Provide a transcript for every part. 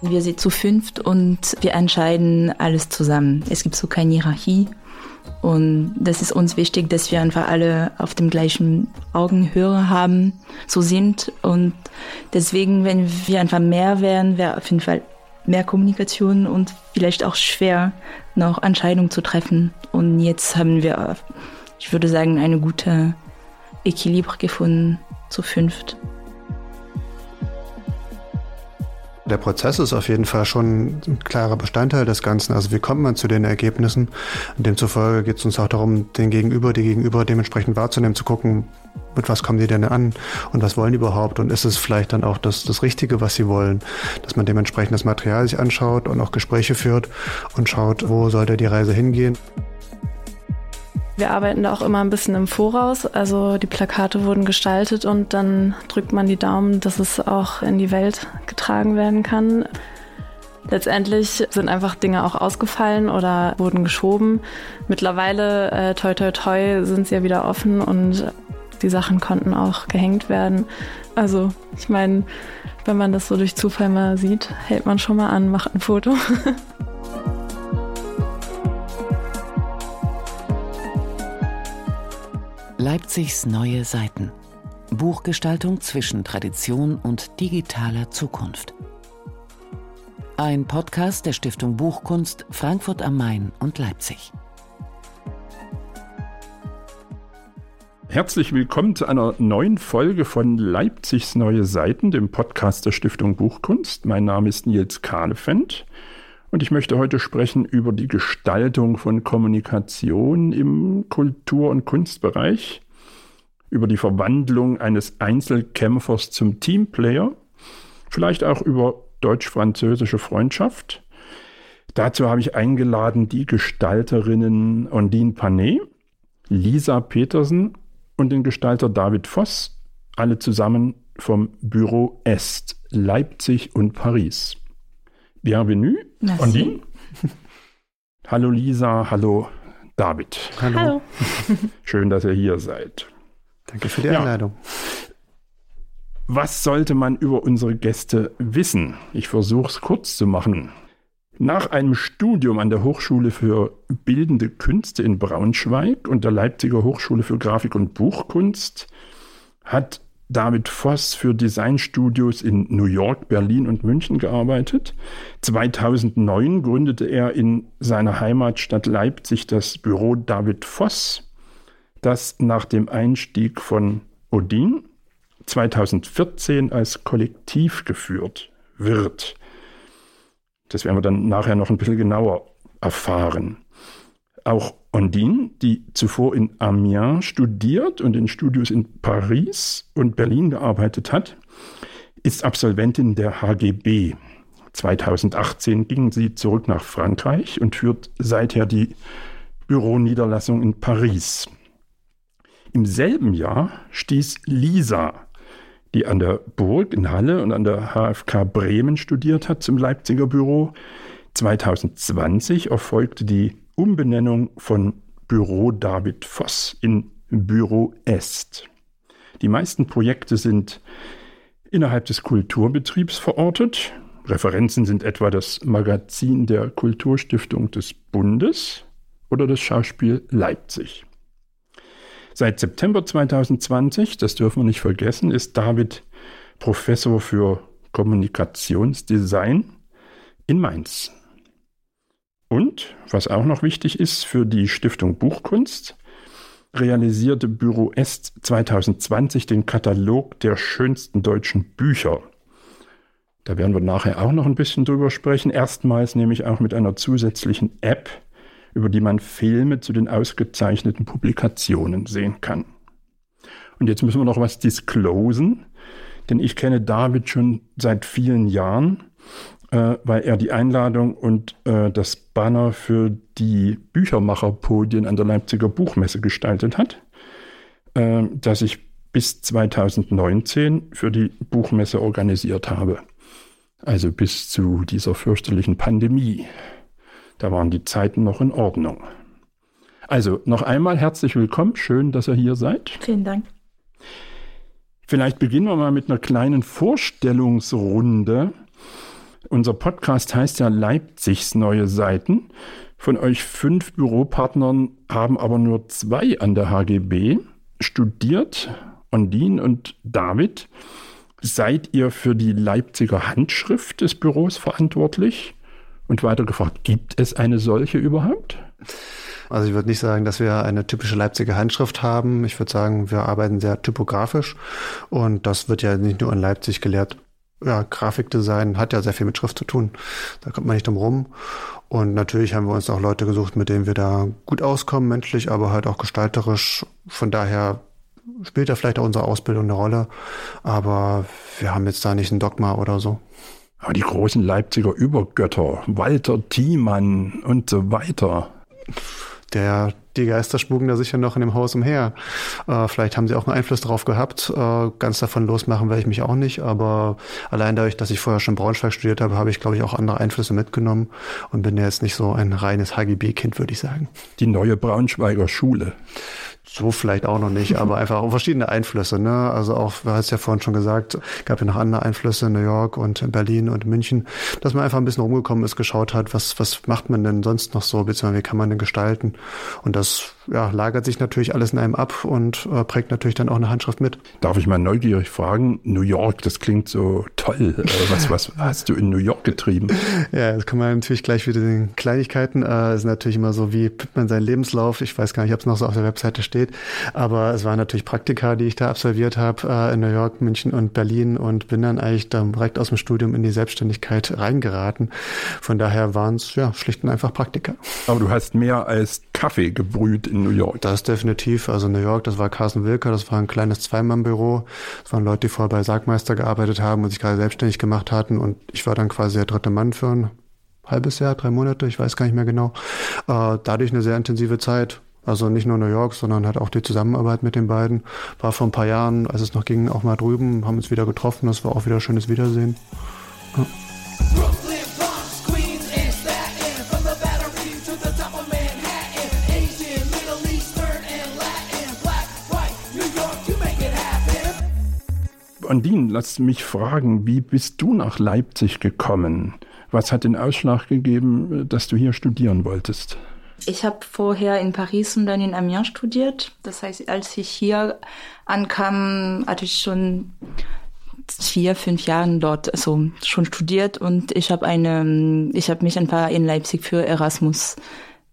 Wir sind zu fünft und wir entscheiden alles zusammen. Es gibt so keine Hierarchie. Und das ist uns wichtig, dass wir einfach alle auf dem gleichen Augenhöhe haben, so sind. Und deswegen, wenn wir einfach mehr wären, wäre auf jeden Fall mehr Kommunikation und vielleicht auch schwer, noch Entscheidungen zu treffen. Und jetzt haben wir, ich würde sagen, eine gute Equilibre gefunden zu fünft. Der Prozess ist auf jeden Fall schon ein klarer Bestandteil des Ganzen. Also wie kommt man zu den Ergebnissen? Demzufolge geht es uns auch darum, den Gegenüber, die Gegenüber dementsprechend wahrzunehmen, zu gucken, mit was kommen die denn an und was wollen die überhaupt und ist es vielleicht dann auch das, das Richtige, was sie wollen, dass man dementsprechend das Material sich anschaut und auch Gespräche führt und schaut, wo sollte die Reise hingehen. Wir arbeiten da auch immer ein bisschen im Voraus. Also die Plakate wurden gestaltet und dann drückt man die Daumen, dass es auch in die Welt getragen werden kann. Letztendlich sind einfach Dinge auch ausgefallen oder wurden geschoben. Mittlerweile, äh, toi toi toi, sind sie ja wieder offen und die Sachen konnten auch gehängt werden. Also ich meine, wenn man das so durch Zufall mal sieht, hält man schon mal an, macht ein Foto. Leipzigs neue Seiten. Buchgestaltung zwischen Tradition und digitaler Zukunft. Ein Podcast der Stiftung Buchkunst Frankfurt am Main und Leipzig. Herzlich willkommen zu einer neuen Folge von Leipzigs neue Seiten, dem Podcast der Stiftung Buchkunst. Mein Name ist Nils Kahnefendt. Und ich möchte heute sprechen über die Gestaltung von Kommunikation im Kultur- und Kunstbereich, über die Verwandlung eines Einzelkämpfers zum Teamplayer, vielleicht auch über deutsch-französische Freundschaft. Dazu habe ich eingeladen die Gestalterinnen Ondine Panet, Lisa Petersen und den Gestalter David Voss, alle zusammen vom Büro Est, Leipzig und Paris. Bienvenue, Merci. Ondine. hallo Lisa, hallo David. Hallo. hallo. Schön, dass ihr hier seid. Danke für die Einladung. Ja. Was sollte man über unsere Gäste wissen? Ich versuche es kurz zu machen. Nach einem Studium an der Hochschule für Bildende Künste in Braunschweig und der Leipziger Hochschule für Grafik und Buchkunst hat David Voss für Designstudios in New York, Berlin und München gearbeitet. 2009 gründete er in seiner Heimatstadt Leipzig das Büro David Voss, das nach dem Einstieg von Odin 2014 als Kollektiv geführt wird. Das werden wir dann nachher noch ein bisschen genauer erfahren. Auch Ondine, die zuvor in Amiens studiert und in Studios in Paris und Berlin gearbeitet hat, ist Absolventin der HGB. 2018 ging sie zurück nach Frankreich und führt seither die Büroniederlassung in Paris. Im selben Jahr stieß Lisa, die an der Burg in Halle und an der HFK Bremen studiert hat, zum Leipziger Büro. 2020 erfolgte die Umbenennung von Büro David Voss in Büro Est. Die meisten Projekte sind innerhalb des Kulturbetriebs verortet. Referenzen sind etwa das Magazin der Kulturstiftung des Bundes oder das Schauspiel Leipzig. Seit September 2020, das dürfen wir nicht vergessen, ist David Professor für Kommunikationsdesign in Mainz. Und, was auch noch wichtig ist, für die Stiftung Buchkunst realisierte Büro Est 2020 den Katalog der schönsten deutschen Bücher. Da werden wir nachher auch noch ein bisschen drüber sprechen. Erstmals nämlich auch mit einer zusätzlichen App, über die man Filme zu den ausgezeichneten Publikationen sehen kann. Und jetzt müssen wir noch was disclosen, denn ich kenne David schon seit vielen Jahren äh, weil er die Einladung und äh, das Banner für die Büchermacherpodien an der Leipziger Buchmesse gestaltet hat, äh, das ich bis 2019 für die Buchmesse organisiert habe. Also bis zu dieser fürchterlichen Pandemie. Da waren die Zeiten noch in Ordnung. Also noch einmal herzlich willkommen. Schön, dass ihr hier seid. Vielen Dank. Vielleicht beginnen wir mal mit einer kleinen Vorstellungsrunde Unser Podcast heißt ja Leipzigs neue Seiten. Von euch fünf Büropartnern haben aber nur zwei an der HGB studiert, Ondine und David. Seid ihr für die Leipziger Handschrift des Büros verantwortlich? Und weiter gefragt, gibt es eine solche überhaupt? Also ich würde nicht sagen, dass wir eine typische Leipziger Handschrift haben. Ich würde sagen, wir arbeiten sehr typografisch und das wird ja nicht nur in Leipzig gelehrt. Ja, Grafikdesign hat ja sehr viel mit Schrift zu tun. Da kommt man nicht drum rum. Und natürlich haben wir uns auch Leute gesucht, mit denen wir da gut auskommen, menschlich, aber halt auch gestalterisch. Von daher spielt da vielleicht auch unsere Ausbildung eine Rolle. Aber wir haben jetzt da nicht ein Dogma oder so. Aber die großen Leipziger Übergötter, Walter Thiemann und so weiter. Der, die Geister spuken da sicher noch in dem Haus umher. Äh, vielleicht haben sie auch einen Einfluss darauf gehabt. Äh, ganz davon losmachen werde ich mich auch nicht. Aber allein dadurch, dass ich vorher schon Braunschweig studiert habe, habe ich, glaube ich, auch andere Einflüsse mitgenommen und bin jetzt nicht so ein reines HGB-Kind, würde ich sagen. Die neue Braunschweiger Schule. So vielleicht auch noch nicht, aber einfach auch verschiedene Einflüsse. Ne? Also auch, du hast ja vorhin schon gesagt, gab ja noch andere Einflüsse in New York und in Berlin und München, dass man einfach ein bisschen rumgekommen ist, geschaut hat, was, was macht man denn sonst noch so, beziehungsweise wie kann man denn gestalten. Und das ja, lagert sich natürlich alles in einem ab und äh, prägt natürlich dann auch eine Handschrift mit. Darf ich mal neugierig fragen? New York, das klingt so toll. Äh, was, was hast du in New York getrieben? ja, das kann man natürlich gleich wieder den Kleinigkeiten. Äh, ist natürlich immer so, wie pippt man seinen Lebenslauf. Ich weiß gar nicht, ob es noch so auf der Webseite steht. Aber es waren natürlich Praktika, die ich da absolviert habe äh, in New York, München und Berlin und bin dann eigentlich direkt aus dem Studium in die Selbstständigkeit reingeraten. Von daher waren es ja schlicht und einfach Praktika. Aber du hast mehr als Kaffee gebrüht in New York. Das definitiv. Also New York, das war Carsten Wilker, das war ein kleines Zweimann-Büro. Das waren Leute, die vorher bei Sargmeister gearbeitet haben und sich gerade selbstständig gemacht hatten. Und ich war dann quasi der dritte Mann für ein halbes Jahr, drei Monate, ich weiß gar nicht mehr genau. Äh, dadurch eine sehr intensive Zeit. Also nicht nur New York, sondern halt auch die Zusammenarbeit mit den beiden. War vor ein paar Jahren, als es noch ging, auch mal drüben, haben uns wieder getroffen. Das war auch wieder schönes Wiedersehen. Ja. Andin, lass mich fragen, wie bist du nach Leipzig gekommen? Was hat den Ausschlag gegeben, dass du hier studieren wolltest? Ich habe vorher in Paris und dann in Amiens studiert. Das heißt, als ich hier ankam, hatte ich schon vier, fünf Jahren dort also schon studiert und ich habe eine, ich habe mich ein paar in Leipzig für Erasmus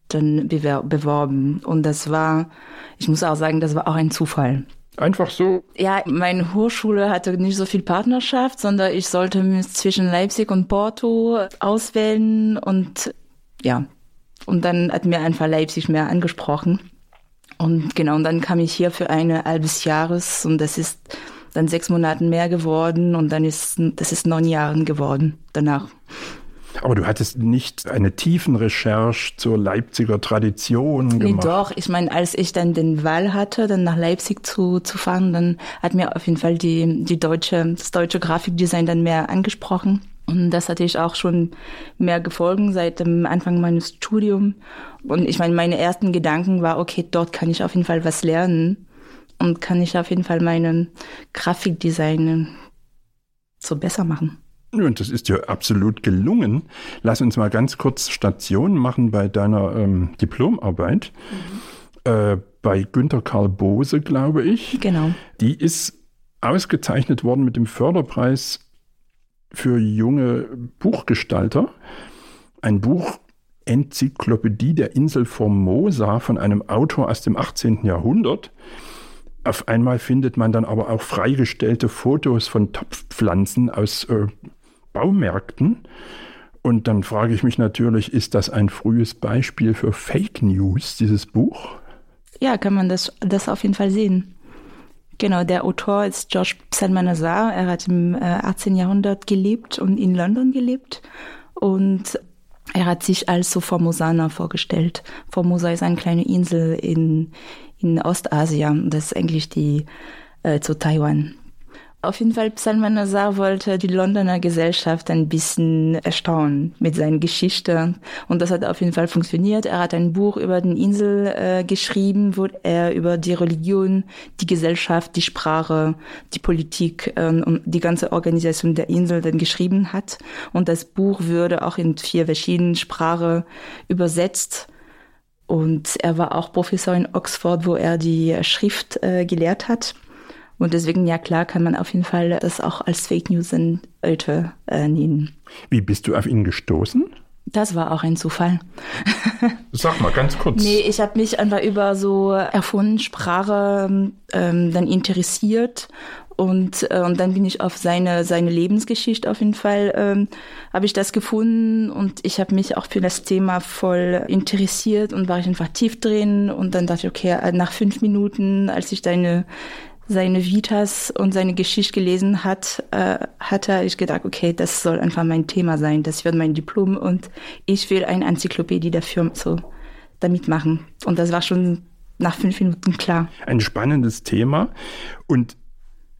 dann beworben und das war, ich muss auch sagen, das war auch ein Zufall. Einfach so? Ja, meine Hochschule hatte nicht so viel Partnerschaft, sondern ich sollte mich zwischen Leipzig und Porto auswählen und ja, und dann hat mir einfach Leipzig mehr angesprochen. Und genau, und dann kam ich hier für ein halbes Jahres und das ist dann sechs Monaten mehr geworden und dann ist, das ist neun Jahren geworden danach. Aber du hattest nicht eine tiefen Recherche zur Leipziger Tradition gemacht. Nee, doch. Ich meine, als ich dann den Wahl hatte, dann nach Leipzig zu, zu fahren, dann hat mir auf jeden Fall die, die deutsche, das deutsche Grafikdesign dann mehr angesprochen. Und das hatte ich auch schon mehr gefolgt seit dem Anfang meines Studiums. Und ich meine, meine ersten Gedanken war, okay, dort kann ich auf jeden Fall was lernen und kann ich auf jeden Fall meinen Grafikdesign so besser machen. Und das ist dir absolut gelungen. Lass uns mal ganz kurz Station machen bei deiner ähm, Diplomarbeit. Mhm. Äh, bei Günter Karl Bose, glaube ich. Genau. Die ist ausgezeichnet worden mit dem Förderpreis für junge Buchgestalter. Ein Buch Enzyklopädie der Insel Formosa von einem Autor aus dem 18. Jahrhundert. Auf einmal findet man dann aber auch freigestellte Fotos von Topfpflanzen aus äh, Baumärkten. Und dann frage ich mich natürlich, ist das ein frühes Beispiel für Fake News, dieses Buch? Ja, kann man das, das auf jeden Fall sehen. Genau, der Autor ist George Salmanazar. Er hat im 18. Äh, Jahrhundert gelebt und in London gelebt. Und er hat sich als so Formosaner vorgestellt. Formosa ist eine kleine Insel in, in Ostasien. Das ist eigentlich die äh, zu Taiwan. Auf jeden Fall, Salman Nazar wollte die Londoner Gesellschaft ein bisschen erstaunen mit seinen Geschichten. Und das hat auf jeden Fall funktioniert. Er hat ein Buch über den Insel äh, geschrieben, wo er über die Religion, die Gesellschaft, die Sprache, die Politik ähm, und die ganze Organisation der Insel dann geschrieben hat. Und das Buch würde auch in vier verschiedenen Sprachen übersetzt. Und er war auch Professor in Oxford, wo er die Schrift äh, gelehrt hat. Und deswegen, ja klar, kann man auf jeden Fall das auch als Fake News in heute äh, nehmen. Wie bist du auf ihn gestoßen? Das war auch ein Zufall. Sag mal ganz kurz. Nee, ich habe mich einfach über so erfunden Sprache ähm, dann interessiert und, äh, und dann bin ich auf seine, seine Lebensgeschichte auf jeden Fall, ähm, habe ich das gefunden und ich habe mich auch für das Thema voll interessiert und war ich einfach tief drin und dann dachte ich, okay, nach fünf Minuten, als ich deine seine Vitas und seine Geschichte gelesen hat, äh, hatte ich gedacht, okay, das soll einfach mein Thema sein. Das wird mein Diplom und ich will eine Enzyklopädie dafür so damit machen. Und das war schon nach fünf Minuten klar. Ein spannendes Thema und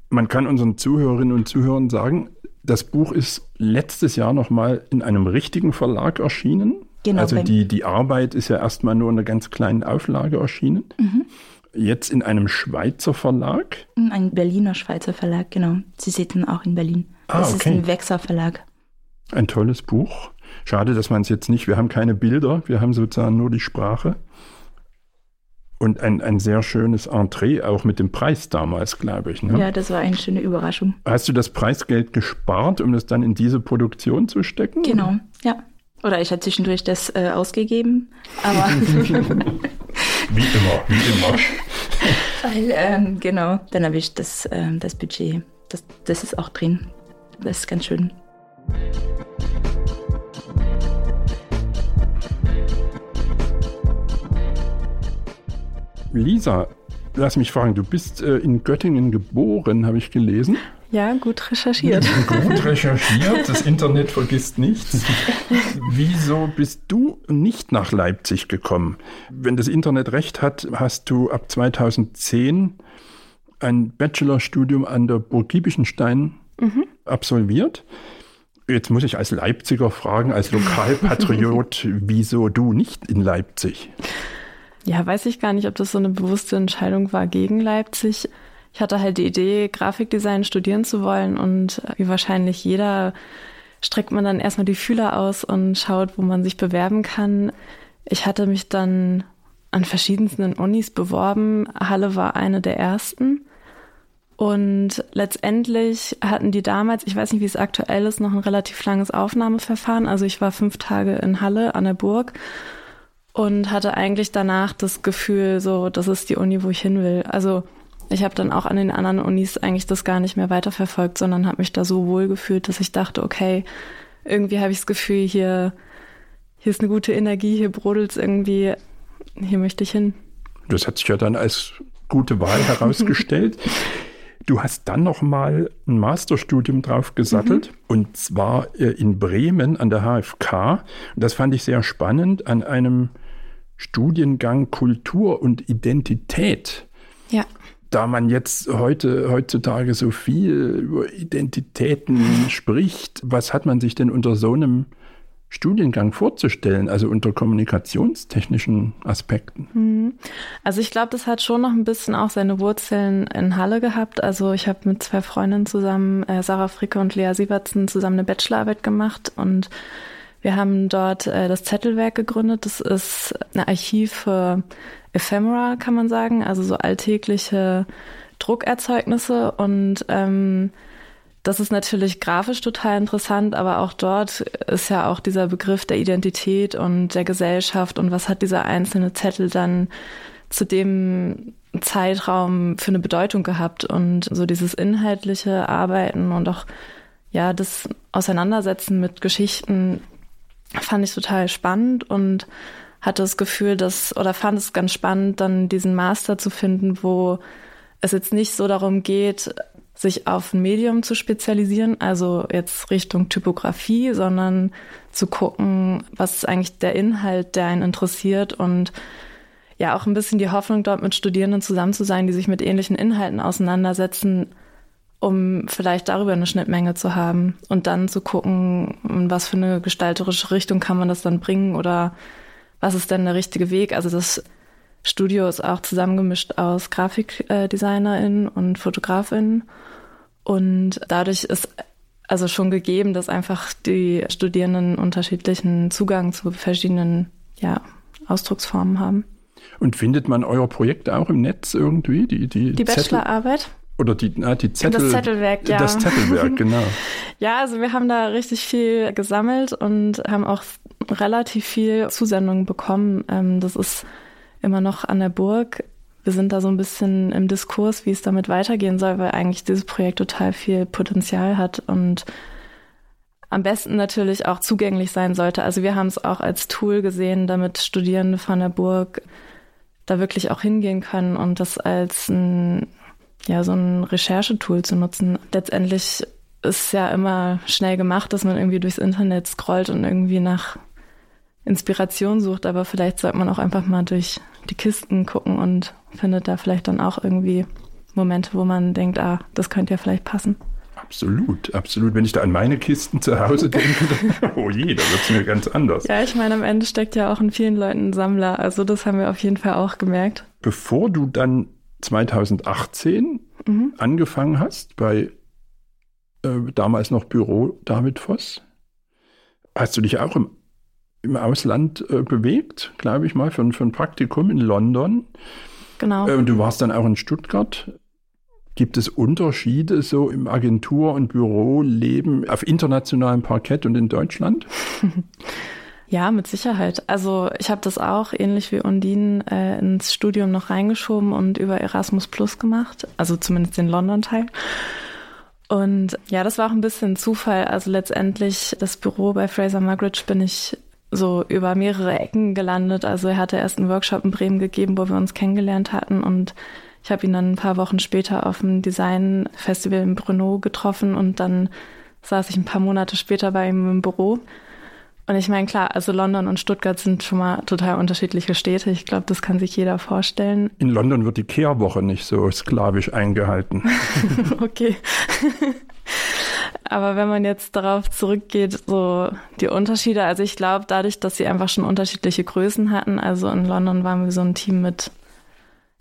man kann unseren Zuhörerinnen und Zuhörern sagen, das Buch ist letztes Jahr nochmal in einem richtigen Verlag erschienen. Genau, also die, die Arbeit ist ja erstmal nur in einer ganz kleinen Auflage erschienen. Mhm jetzt in einem Schweizer Verlag? Ein Berliner Schweizer Verlag, genau. Sie sitzen auch in Berlin. Ah, das okay. ist ein Wechser Verlag. Ein tolles Buch. Schade, dass man es jetzt nicht, wir haben keine Bilder, wir haben sozusagen nur die Sprache. Und ein, ein sehr schönes Entree, auch mit dem Preis damals, glaube ich. Ne? Ja, das war eine schöne Überraschung. Hast du das Preisgeld gespart, um das dann in diese Produktion zu stecken? Genau, ja. Oder ich habe zwischendurch das äh, ausgegeben, aber. wie immer, wie immer. Weil, ähm, genau, dann habe ich das, ähm, das Budget. Das, das ist auch drin. Das ist ganz schön. Lisa, lass mich fragen, du bist äh, in Göttingen geboren, habe ich gelesen. Ja, gut recherchiert. Gut recherchiert, das Internet vergisst nichts. Wieso bist du nicht nach Leipzig gekommen? Wenn das Internet recht hat, hast du ab 2010 ein Bachelorstudium an der Burg Giebichenstein mhm. absolviert. Jetzt muss ich als Leipziger fragen, als Lokalpatriot, wieso du nicht in Leipzig? Ja, weiß ich gar nicht, ob das so eine bewusste Entscheidung war gegen Leipzig ich hatte halt die Idee, Grafikdesign studieren zu wollen und wie wahrscheinlich jeder streckt man dann erstmal die Fühler aus und schaut, wo man sich bewerben kann. Ich hatte mich dann an verschiedensten Unis beworben. Halle war eine der ersten. Und letztendlich hatten die damals, ich weiß nicht, wie es aktuell ist, noch ein relativ langes Aufnahmeverfahren. Also ich war fünf Tage in Halle an der Burg und hatte eigentlich danach das Gefühl, so, das ist die Uni, wo ich hin will. Also ich habe dann auch an den anderen Unis eigentlich das gar nicht mehr weiterverfolgt, sondern habe mich da so wohl gefühlt, dass ich dachte, okay, irgendwie habe ich das Gefühl, hier, hier ist eine gute Energie, hier brodelt es irgendwie, hier möchte ich hin. Das hat sich ja dann als gute Wahl herausgestellt. Du hast dann noch mal ein Masterstudium drauf gesattelt mhm. und zwar äh, in Bremen an der HFK. Und das fand ich sehr spannend an einem Studiengang Kultur und Identität. Ja da man jetzt heute, heutzutage so viel über Identitäten spricht, was hat man sich denn unter so einem Studiengang vorzustellen, also unter kommunikationstechnischen Aspekten? Mhm. Also ich glaube, das hat schon noch ein bisschen auch seine Wurzeln in Halle gehabt. Also ich habe mit zwei Freundinnen zusammen, äh, Sarah Fricke und Lea Siebertsen, zusammen eine Bachelorarbeit gemacht und wir haben dort äh, das Zettelwerk gegründet. Das ist ein Archiv für Ephemera, kann man sagen, also so alltägliche Druckerzeugnisse. Und ähm, das ist natürlich grafisch total interessant, aber auch dort ist ja auch dieser Begriff der Identität und der Gesellschaft. Und was hat dieser einzelne Zettel dann zu dem Zeitraum für eine Bedeutung gehabt? Und so dieses inhaltliche Arbeiten und auch ja das Auseinandersetzen mit Geschichten fand ich total spannend und hatte das Gefühl, dass, oder fand es ganz spannend, dann diesen Master zu finden, wo es jetzt nicht so darum geht, sich auf ein Medium zu spezialisieren, also jetzt Richtung Typografie, sondern zu gucken, was ist eigentlich der Inhalt, der einen interessiert und ja auch ein bisschen die Hoffnung, dort mit Studierenden zusammen zu sein, die sich mit ähnlichen Inhalten auseinandersetzen, um vielleicht darüber eine Schnittmenge zu haben und dann zu gucken, in was für eine gestalterische Richtung kann man das dann bringen oder was ist denn der richtige Weg. Also das Studio ist auch zusammengemischt aus GrafikdesignerInnen und FotografInnen und dadurch ist also schon gegeben, dass einfach die Studierenden unterschiedlichen Zugang zu verschiedenen ja, Ausdrucksformen haben. Und findet man euer Projekt auch im Netz irgendwie? Die, die, die Bachelorarbeit? Oder die, na, die Zettel, das Zettelwerk, ja. Das Zettelwerk, genau. ja, also wir haben da richtig viel gesammelt und haben auch relativ viel Zusendungen bekommen. Ähm, das ist immer noch an der Burg. Wir sind da so ein bisschen im Diskurs, wie es damit weitergehen soll, weil eigentlich dieses Projekt total viel Potenzial hat und am besten natürlich auch zugänglich sein sollte. Also wir haben es auch als Tool gesehen, damit Studierende von der Burg da wirklich auch hingehen können und das als ein ja, so ein Recherchetool zu nutzen. Letztendlich ist ja immer schnell gemacht, dass man irgendwie durchs Internet scrollt und irgendwie nach Inspiration sucht, aber vielleicht sollte man auch einfach mal durch die Kisten gucken und findet da vielleicht dann auch irgendwie Momente, wo man denkt, ah, das könnte ja vielleicht passen. Absolut, absolut. Wenn ich da an meine Kisten zu Hause denke, dann, oh je, da wird es mir ganz anders. Ja, ich meine, am Ende steckt ja auch in vielen Leuten ein Sammler. Also das haben wir auf jeden Fall auch gemerkt. Bevor du dann 2018 mhm. angefangen hast bei äh, damals noch Büro David Voss. Hast du dich auch im, im Ausland äh, bewegt, glaube ich mal, für, für ein Praktikum in London. Genau. Äh, du warst dann auch in Stuttgart. Gibt es Unterschiede so im Agentur- und Büroleben auf internationalem Parkett und in Deutschland? Ja, mit Sicherheit. Also ich habe das auch ähnlich wie Undine äh, ins Studium noch reingeschoben und über Erasmus Plus gemacht, also zumindest den London-Teil. Und ja, das war auch ein bisschen Zufall. Also letztendlich das Büro bei Fraser Mugridge bin ich so über mehrere Ecken gelandet. Also er hatte erst einen Workshop in Bremen gegeben, wo wir uns kennengelernt hatten und ich habe ihn dann ein paar Wochen später auf dem Design-Festival in Brno getroffen und dann saß ich ein paar Monate später bei ihm im Büro. Und ich meine, klar, also London und Stuttgart sind schon mal total unterschiedliche Städte. Ich glaube, das kann sich jeder vorstellen. In London wird die Kehrwoche nicht so sklavisch eingehalten. okay. Aber wenn man jetzt darauf zurückgeht, so die Unterschiede, also ich glaube, dadurch, dass sie einfach schon unterschiedliche Größen hatten, also in London waren wir so ein Team mit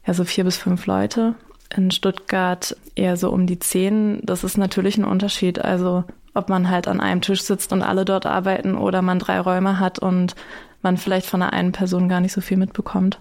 ja so vier bis fünf Leute, in Stuttgart eher so um die zehn. Das ist natürlich ein Unterschied. Also ob man halt an einem Tisch sitzt und alle dort arbeiten oder man drei Räume hat und man vielleicht von der einen Person gar nicht so viel mitbekommt.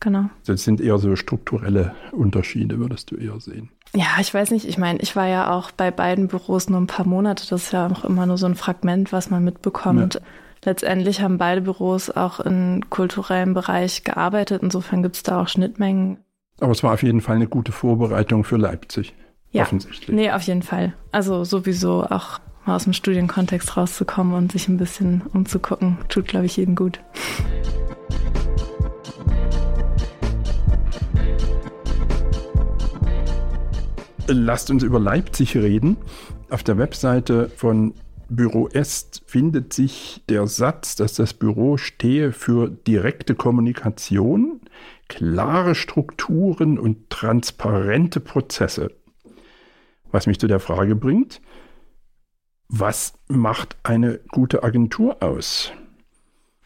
Genau. Das sind eher so strukturelle Unterschiede, würdest du eher sehen. Ja, ich weiß nicht. Ich meine, ich war ja auch bei beiden Büros nur ein paar Monate. Das ist ja auch immer nur so ein Fragment, was man mitbekommt. Ja. Letztendlich haben beide Büros auch im kulturellen Bereich gearbeitet. Insofern gibt es da auch Schnittmengen. Aber es war auf jeden Fall eine gute Vorbereitung für Leipzig. Ja. Offensichtlich. Nee, auf jeden Fall. Also sowieso auch mal aus dem Studienkontext rauszukommen und sich ein bisschen umzugucken, tut, glaube ich, jedem gut. Lasst uns über Leipzig reden. Auf der Webseite von Büro Est findet sich der Satz, dass das Büro stehe für direkte Kommunikation, klare Strukturen und transparente Prozesse. Was mich zu der Frage bringt, was macht eine gute Agentur aus?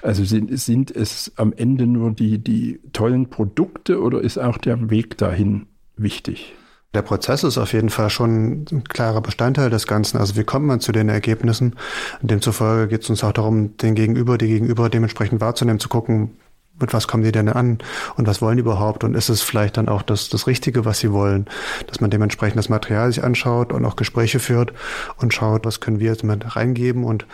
Also sind, sind es am Ende nur die, die tollen Produkte oder ist auch der Weg dahin wichtig? Der Prozess ist auf jeden Fall schon ein klarer Bestandteil des Ganzen. Also wie kommt man zu den Ergebnissen? Demzufolge geht es uns auch darum, den Gegenüber, die Gegenüber dementsprechend wahrzunehmen, zu gucken, mit was kommen die denn an? Und was wollen die überhaupt? Und ist es vielleicht dann auch das, das Richtige, was sie wollen, dass man dementsprechend das Material sich anschaut und auch Gespräche führt und schaut, was können wir jetzt mit reingeben. Und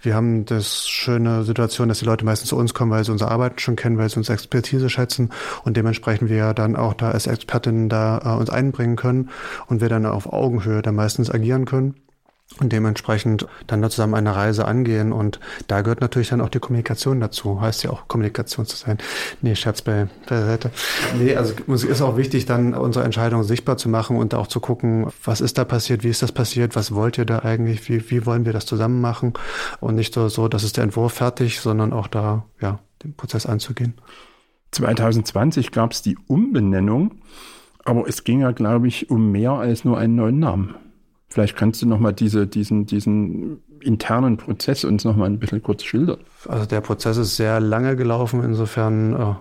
wir haben das schöne Situation, dass die Leute meistens zu uns kommen, weil sie unsere Arbeit schon kennen, weil sie uns Expertise schätzen. Und dementsprechend wir dann auch da als Expertinnen da äh, uns einbringen können und wir dann auf Augenhöhe dann meistens agieren können und dementsprechend dann da zusammen eine Reise angehen. Und da gehört natürlich dann auch die Kommunikation dazu. Heißt ja auch Kommunikation zu sein. Nee, Scherz bei, Seite. Nee, also es ist auch wichtig, dann unsere Entscheidungen sichtbar zu machen und auch zu gucken, was ist da passiert, wie ist das passiert, was wollt ihr da eigentlich, wie, wie wollen wir das zusammen machen? Und nicht so, so, das ist der Entwurf fertig, sondern auch da, ja, den Prozess anzugehen. 2020 gab es die Umbenennung Aber es ging ja, glaube ich, um mehr als nur einen neuen Namen. Vielleicht kannst du nochmal diese, diesen, diesen internen Prozess uns nochmal ein bisschen kurz schildern. Also der Prozess ist sehr lange gelaufen, insofern, äh,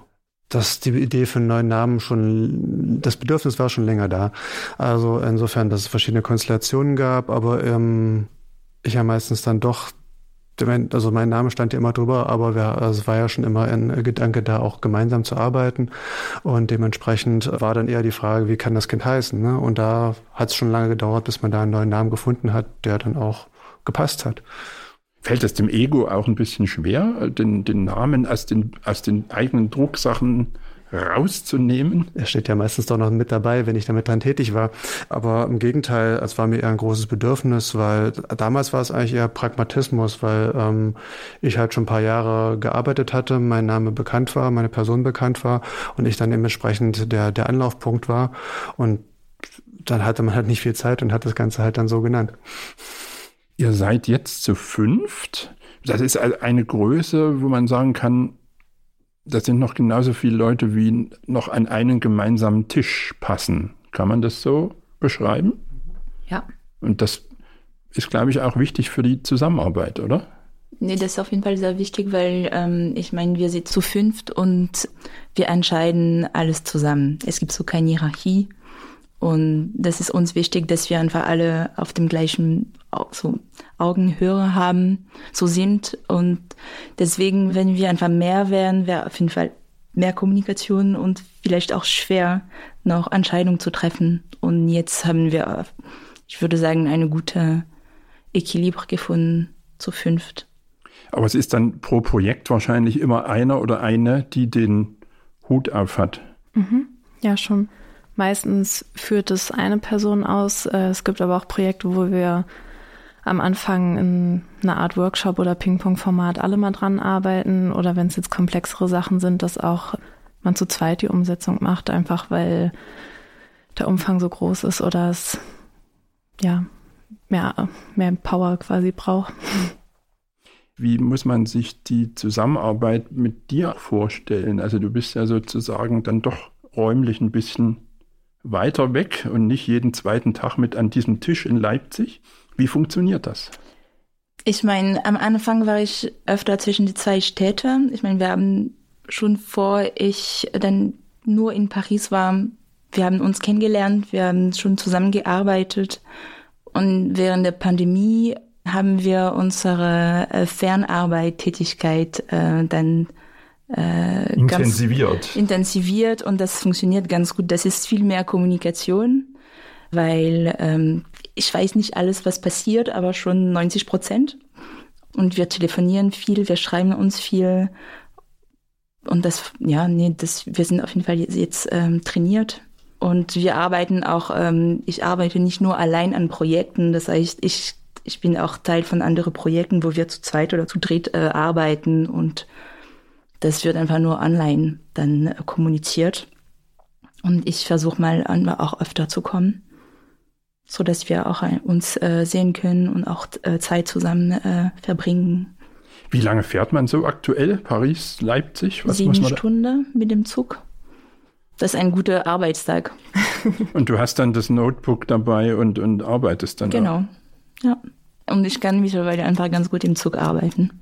dass die Idee für einen neuen Namen schon, das Bedürfnis war schon länger da. Also insofern, dass es verschiedene Konstellationen gab, aber ähm, ich ja meistens dann doch also mein Name stand ja immer drüber, aber wir, also es war ja schon immer ein Gedanke da, auch gemeinsam zu arbeiten. Und dementsprechend war dann eher die Frage, wie kann das Kind heißen? Ne? Und da hat es schon lange gedauert, bis man da einen neuen Namen gefunden hat, der dann auch gepasst hat. Fällt es dem Ego auch ein bisschen schwer, den, den Namen aus den, aus den eigenen Drucksachen rauszunehmen? Er steht ja meistens doch noch mit dabei, wenn ich damit dran tätig war. Aber im Gegenteil, es war mir eher ein großes Bedürfnis, weil damals war es eigentlich eher Pragmatismus, weil ähm, ich halt schon ein paar Jahre gearbeitet hatte, mein Name bekannt war, meine Person bekannt war und ich dann dementsprechend der, der Anlaufpunkt war. Und dann hatte man halt nicht viel Zeit und hat das Ganze halt dann so genannt. Ihr seid jetzt zu fünft. Das ist eine Größe, wo man sagen kann, das sind noch genauso viele Leute, wie noch an einen gemeinsamen Tisch passen. Kann man das so beschreiben? Ja. Und das ist, glaube ich, auch wichtig für die Zusammenarbeit, oder? Nee, das ist auf jeden Fall sehr wichtig, weil ähm, ich meine, wir sind zu fünft und wir entscheiden alles zusammen. Es gibt so keine Hierarchie. Und das ist uns wichtig, dass wir einfach alle auf dem gleichen so Augenhöhe haben, so sind. Und deswegen, wenn wir einfach mehr wären, wäre auf jeden Fall mehr Kommunikation und vielleicht auch schwer, noch Entscheidungen zu treffen. Und jetzt haben wir, ich würde sagen, eine gute Equilibre gefunden zu fünft. Aber es ist dann pro Projekt wahrscheinlich immer einer oder eine, die den Hut auf hat. Mhm. Ja, schon. Meistens führt es eine Person aus. Äh, es gibt aber auch Projekte, wo wir am Anfang in einer Art Workshop oder Ping-Pong-Format alle mal dran arbeiten oder wenn es jetzt komplexere Sachen sind, dass auch man zu zweit die Umsetzung macht, einfach weil der Umfang so groß ist oder es ja mehr, mehr Power quasi braucht. Wie muss man sich die Zusammenarbeit mit dir vorstellen? Also du bist ja sozusagen dann doch räumlich ein bisschen weiter weg und nicht jeden zweiten Tag mit an diesem Tisch in Leipzig. Wie funktioniert das? Ich meine, am Anfang war ich öfter zwischen die zwei Städte. Ich meine, wir haben schon vor ich dann nur in Paris war, wir haben uns kennengelernt, wir haben schon zusammengearbeitet und während der Pandemie haben wir unsere äh, Fernarbeit-Tätigkeit äh, dann äh, intensiviert. intensiviert und das funktioniert ganz gut. Das ist viel mehr Kommunikation, weil ähm, ich weiß nicht alles, was passiert, aber schon 90 Prozent. Und wir telefonieren viel, wir schreiben uns viel. Und das, ja, nee, das, wir sind auf jeden Fall jetzt, ähm, trainiert. Und wir arbeiten auch, ähm, ich arbeite nicht nur allein an Projekten, das heißt, ich, ich bin auch Teil von anderen Projekten, wo wir zu zweit oder zu dritt äh, arbeiten und das wird einfach nur online dann äh, kommuniziert. Und ich versuche mal auch öfter zu kommen, so dass wir auch uns äh, sehen können und auch äh, Zeit zusammen äh, verbringen. Wie lange fährt man so aktuell? Paris, Leipzig? Was Sieben Stunden mit dem Zug. Das ist ein guter Arbeitstag. und du hast dann das Notebook dabei und, und arbeitest dann Genau, auch. ja. Und ich kann mittlerweile einfach ganz gut im Zug arbeiten.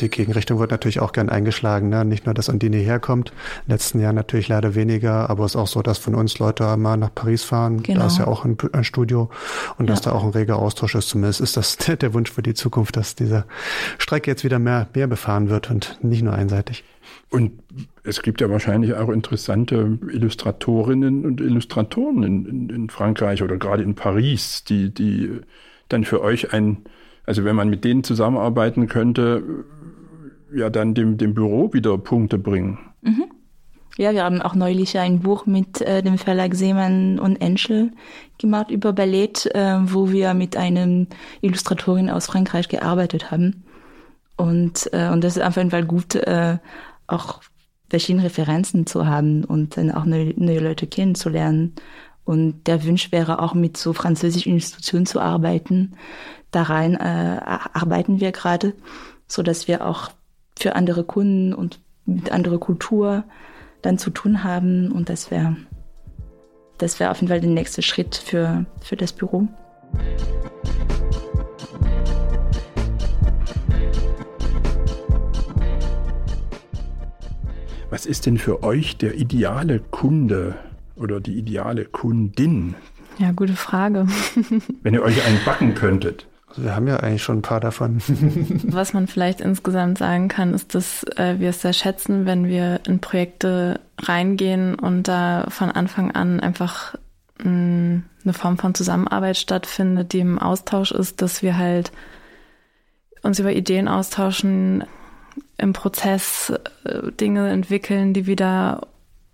Die Gegenrichtung wird natürlich auch gern eingeschlagen. Ne? Nicht nur, dass Andine herkommt, in den letzten Jahren natürlich leider weniger, aber es ist auch so, dass von uns Leute mal nach Paris fahren. Genau. Da ist ja auch ein, ein Studio und ja. dass da auch ein reger Austausch ist. Zumindest ist das der Wunsch für die Zukunft, dass diese Strecke jetzt wieder mehr, mehr befahren wird und nicht nur einseitig. Und es gibt ja wahrscheinlich auch interessante Illustratorinnen und Illustratoren in, in, in Frankreich oder gerade in Paris, die, die dann für euch ein also wenn man mit denen zusammenarbeiten könnte, ja dann dem, dem Büro wieder Punkte bringen. Mhm. Ja, wir haben auch neulich ein Buch mit äh, dem Verlag Seemann und Enschel gemacht über Ballett, äh, wo wir mit einem Illustratorin aus Frankreich gearbeitet haben. Und, äh, und das ist auf jeden Fall gut, äh, auch verschiedene Referenzen zu haben und dann auch neue, neue Leute kennenzulernen. Und der Wunsch wäre auch mit so französischen Institutionen zu arbeiten. Da rein äh, arbeiten wir gerade, so dass wir auch für andere Kunden und mit anderer Kultur dann zu tun haben. Und das wäre das wäre auf jeden Fall der nächste Schritt für, für das Büro. Was ist denn für euch der ideale Kunde oder die ideale Kundin? Ja, gute Frage. Wenn ihr euch einen backen könntet. Wir haben ja eigentlich schon ein paar davon. Was man vielleicht insgesamt sagen kann, ist, dass äh, wir es sehr schätzen, wenn wir in Projekte reingehen und da von Anfang an einfach mh, mm, eine Form von Zusammenarbeit stattfindet, die im Austausch ist, dass wir halt uns über Ideen austauschen, im Prozess äh, Dinge entwickeln, die wieder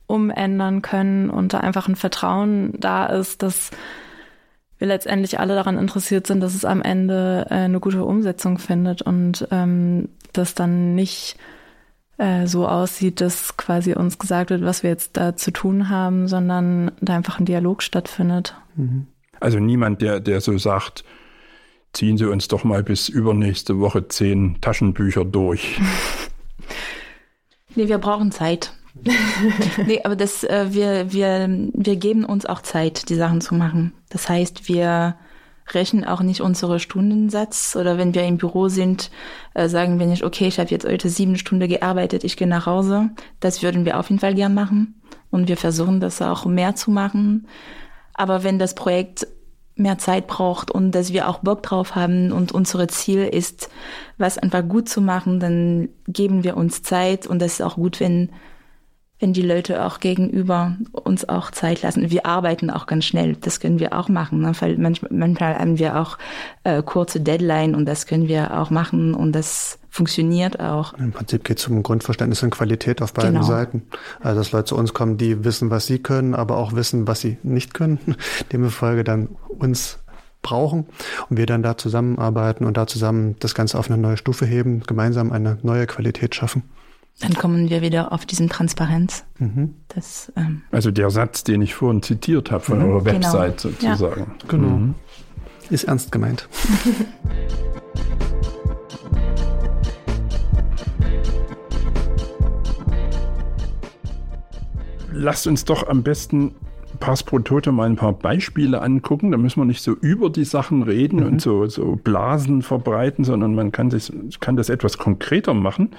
umändern können und da einfach ein Vertrauen da ist, dass wir letztendlich alle daran interessiert sind, dass es am Ende äh, eine gute Umsetzung findet und ähm, das dann nicht äh, so aussieht, dass quasi uns gesagt wird, was wir jetzt da zu tun haben, sondern da einfach ein Dialog stattfindet. Mhm. Also niemand, der, der so sagt, ziehen Sie uns doch mal bis übernächste Woche zehn Taschenbücher durch. nee, wir brauchen Zeit. nee, aber das, äh, wir, wir, wir geben uns auch Zeit, die Sachen zu machen. Das heißt, wir rechnen auch nicht unsere Stundensatz oder wenn wir im Büro sind, äh, sagen wir nicht, okay, ich habe jetzt heute sieben Stunden gearbeitet, ich gehe nach Hause. Das würden wir auf jeden Fall gern machen und wir versuchen das auch mehr zu machen. Aber wenn das Projekt mehr Zeit braucht und dass wir auch Bock drauf haben und unsere Ziel ist, was einfach gut zu machen, dann geben wir uns Zeit und das ist auch gut, wenn wenn die Leute auch gegenüber uns auch Zeit lassen. Wir arbeiten auch ganz schnell, das können wir auch machen, ne? weil manchmal, manchmal haben wir auch äh, kurze Deadline und das können wir auch machen und das funktioniert auch. Im Prinzip geht es um Grundverständnis und Qualität auf beiden genau. Seiten. Also dass Leute zu uns kommen, die wissen, was sie können, aber auch wissen, was sie nicht können, demzufolge dann uns brauchen und wir dann da zusammenarbeiten und da zusammen das Ganze auf eine neue Stufe heben, gemeinsam eine neue Qualität schaffen. Dann kommen wir wieder auf diesen Transparenz. Mhm. Das, ähm also der Satz, den ich vorhin zitiert habe von mhm. eurer genau. Website genau. sozusagen. Ja. Genau. Mhm. Ist ernst gemeint. Lasst uns doch am besten Pass pro Tote mal ein paar Beispiele angucken. Da müssen wir nicht so über die Sachen reden mhm. und so, so Blasen verbreiten, sondern man kann, sich, kann das etwas konkreter machen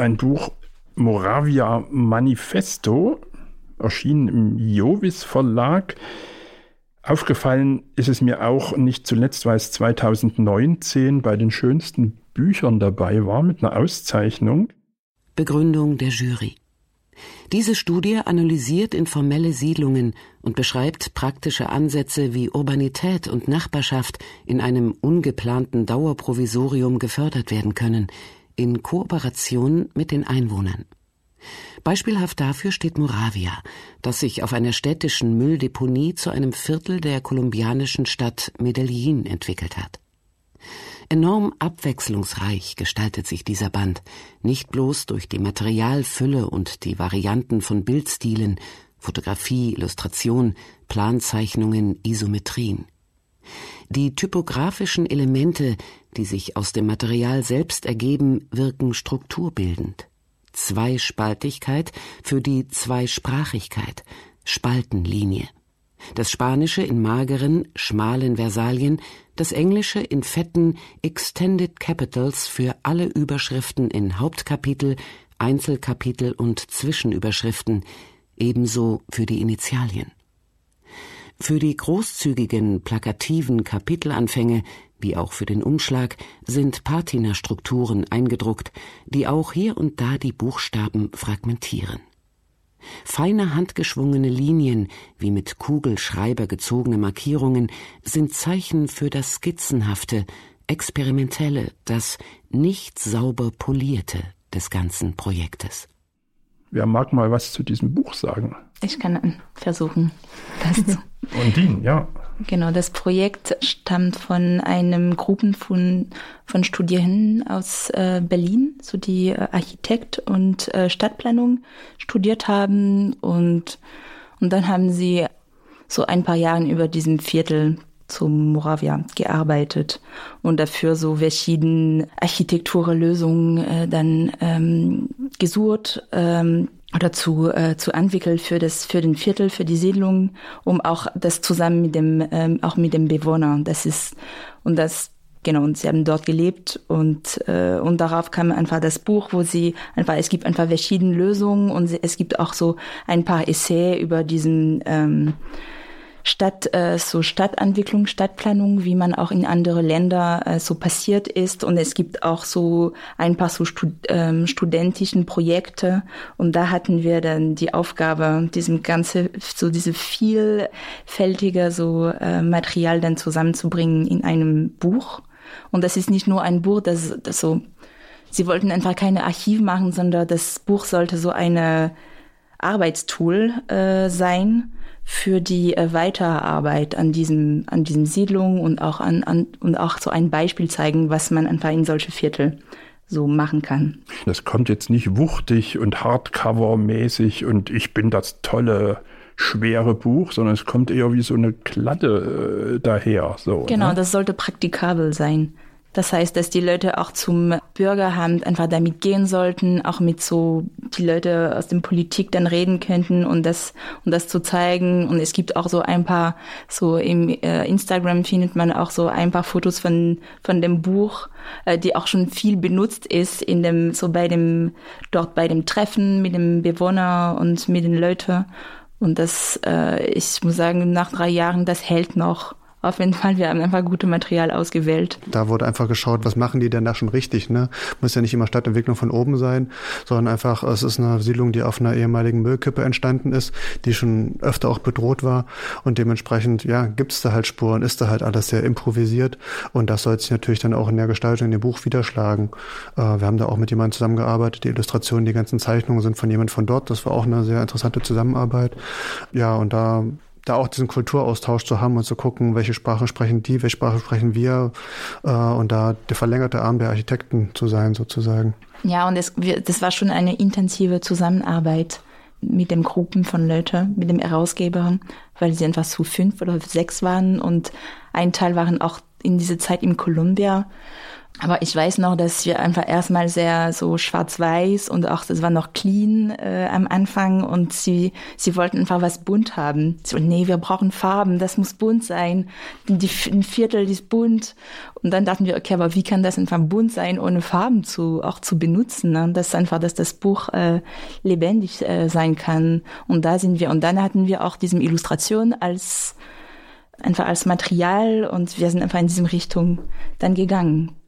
ein Buch Moravia Manifesto, erschienen im Jovis Verlag. Aufgefallen ist es mir auch nicht zuletzt, weil es 2019 bei den schönsten Büchern dabei war mit einer Auszeichnung. Begründung der Jury. Diese Studie analysiert informelle Siedlungen und beschreibt praktische Ansätze, wie Urbanität und Nachbarschaft in einem ungeplanten Dauerprovisorium gefördert werden können, in Kooperation mit den Einwohnern. Beispielhaft dafür steht Moravia, das sich auf einer städtischen Mülldeponie zu einem Viertel der kolumbianischen Stadt Medellin entwickelt hat. Enorm abwechslungsreich gestaltet sich dieser Band, nicht bloß durch die Materialfülle und die Varianten von Bildstilen, Fotografie, Illustration, Planzeichnungen, Isometrien. Die typografischen Elemente, die sich aus dem Material selbst ergeben, wirken strukturbildend. Zweispaltigkeit für die Zweisprachigkeit, Spaltenlinie. Das Spanische in mageren, schmalen Versalien, das Englische in fetten Extended Capitals für alle Überschriften in Hauptkapitel, Einzelkapitel und Zwischenüberschriften, ebenso für die Initialien. Für die großzügigen, plakativen Kapitelanfänge wie auch für den Umschlag sind Patina-Strukturen eingedruckt, die auch hier und da die Buchstaben fragmentieren. Feine handgeschwungene Linien, wie mit Kugelschreiber gezogene Markierungen, sind Zeichen für das Skizzenhafte, Experimentelle, das nicht sauber polierte des ganzen Projektes. Wer mag mal was zu diesem Buch sagen? Ich kann versuchen, das zu. Undine, ja. Genau, das Projekt stammt von einem Gruppen von, von Studierenden aus äh, Berlin, so die äh, Architekt und äh, Stadtplanung studiert haben und, und dann haben sie so ein paar Jahre über diesem Viertel zum Moravia gearbeitet und dafür so verschiedene Architekturlösungen äh, dann ähm, gesucht ähm, oder zu, äh, zu entwickeln für das für den Viertel für die Siedlung um auch das zusammen mit dem ähm, auch mit dem Bewohner. Das ist und das genau und sie haben dort gelebt und äh, und darauf kam einfach das Buch wo sie einfach es gibt einfach verschiedene Lösungen und es gibt auch so ein paar Essay über diesen ähm, Stadt, äh, so Stadtentwicklung, Stadtplanung, wie man auch in andere Länder äh, so passiert ist. Und es gibt auch so ein paar so Stud ähm, studentischen Projekte. Und da hatten wir dann die Aufgabe, diesem ganze, so diese vielfältige so äh, Material dann zusammenzubringen in einem Buch. Und das ist nicht nur ein Buch, das, das so, sie wollten einfach keine Archiv machen, sondern das Buch sollte so eine Arbeitstool äh, sein für die äh, Weiterarbeit an diesem, an diesen Siedlungen und auch an, an, und auch so ein Beispiel zeigen, was man einfach in solche Viertel so machen kann. Das kommt jetzt nicht wuchtig und Hardcover-mäßig und ich bin das tolle schwere Buch, sondern es kommt eher wie so eine Klatte äh, daher. So, genau, ne? das sollte praktikabel sein. Das heißt, dass die Leute auch zum Bürgeramt einfach damit gehen sollten, auch mit so die Leute aus dem Politik dann reden könnten und das und das zu zeigen. Und es gibt auch so ein paar so im äh, Instagram findet man auch so ein paar Fotos von von dem Buch, äh, die auch schon viel benutzt ist in dem so bei dem dort bei dem Treffen mit dem Bewohner und mit den Leuten. Und das, äh, ich muss sagen, nach drei Jahren, das hält noch auf jeden Fall, wir haben einfach gute Material ausgewählt. Da wurde einfach geschaut, was machen die denn da schon richtig, ne? Muss ja nicht immer Stadtentwicklung von oben sein, sondern einfach, es ist eine Siedlung, die auf einer ehemaligen Müllkippe entstanden ist, die schon öfter auch bedroht war und dementsprechend, ja, gibt es da halt Spuren, ist da halt alles sehr improvisiert und das soll sich natürlich dann auch in der Gestaltung in dem Buch widerschlagen. Äh, wir haben da auch mit jemandem zusammengearbeitet, die Illustrationen, die ganzen Zeichnungen sind von jemand von dort, das war auch eine sehr interessante Zusammenarbeit. Ja, und da da auch diesen Kulturaustausch zu haben und zu gucken, welche Sprache sprechen die, welche Sprache sprechen wir äh, und da der verlängerte Arm der Architekten zu sein sozusagen. Ja, und es, das war schon eine intensive Zusammenarbeit mit den Gruppen von Leuten, mit dem Herausgeber, weil sie einfach zu fünf oder sechs waren und ein Teil waren auch in dieser Zeit in Columbia aber ich weiß noch, dass wir einfach erstmal sehr so schwarz-weiß und auch das war noch clean äh, am Anfang und sie sie wollten einfach was bunt haben. So, nee, wir brauchen Farben, das muss bunt sein. Die, ein Viertel ist bunt und dann dachten wir, okay, aber wie kann das einfach bunt sein, ohne Farben zu auch zu benutzen? Ne? Das ist einfach, dass das Buch äh, lebendig äh, sein kann. Und da sind wir und dann hatten wir auch diese Illustration als einfach als Material und wir sind einfach in diesem Richtung dann gegangen.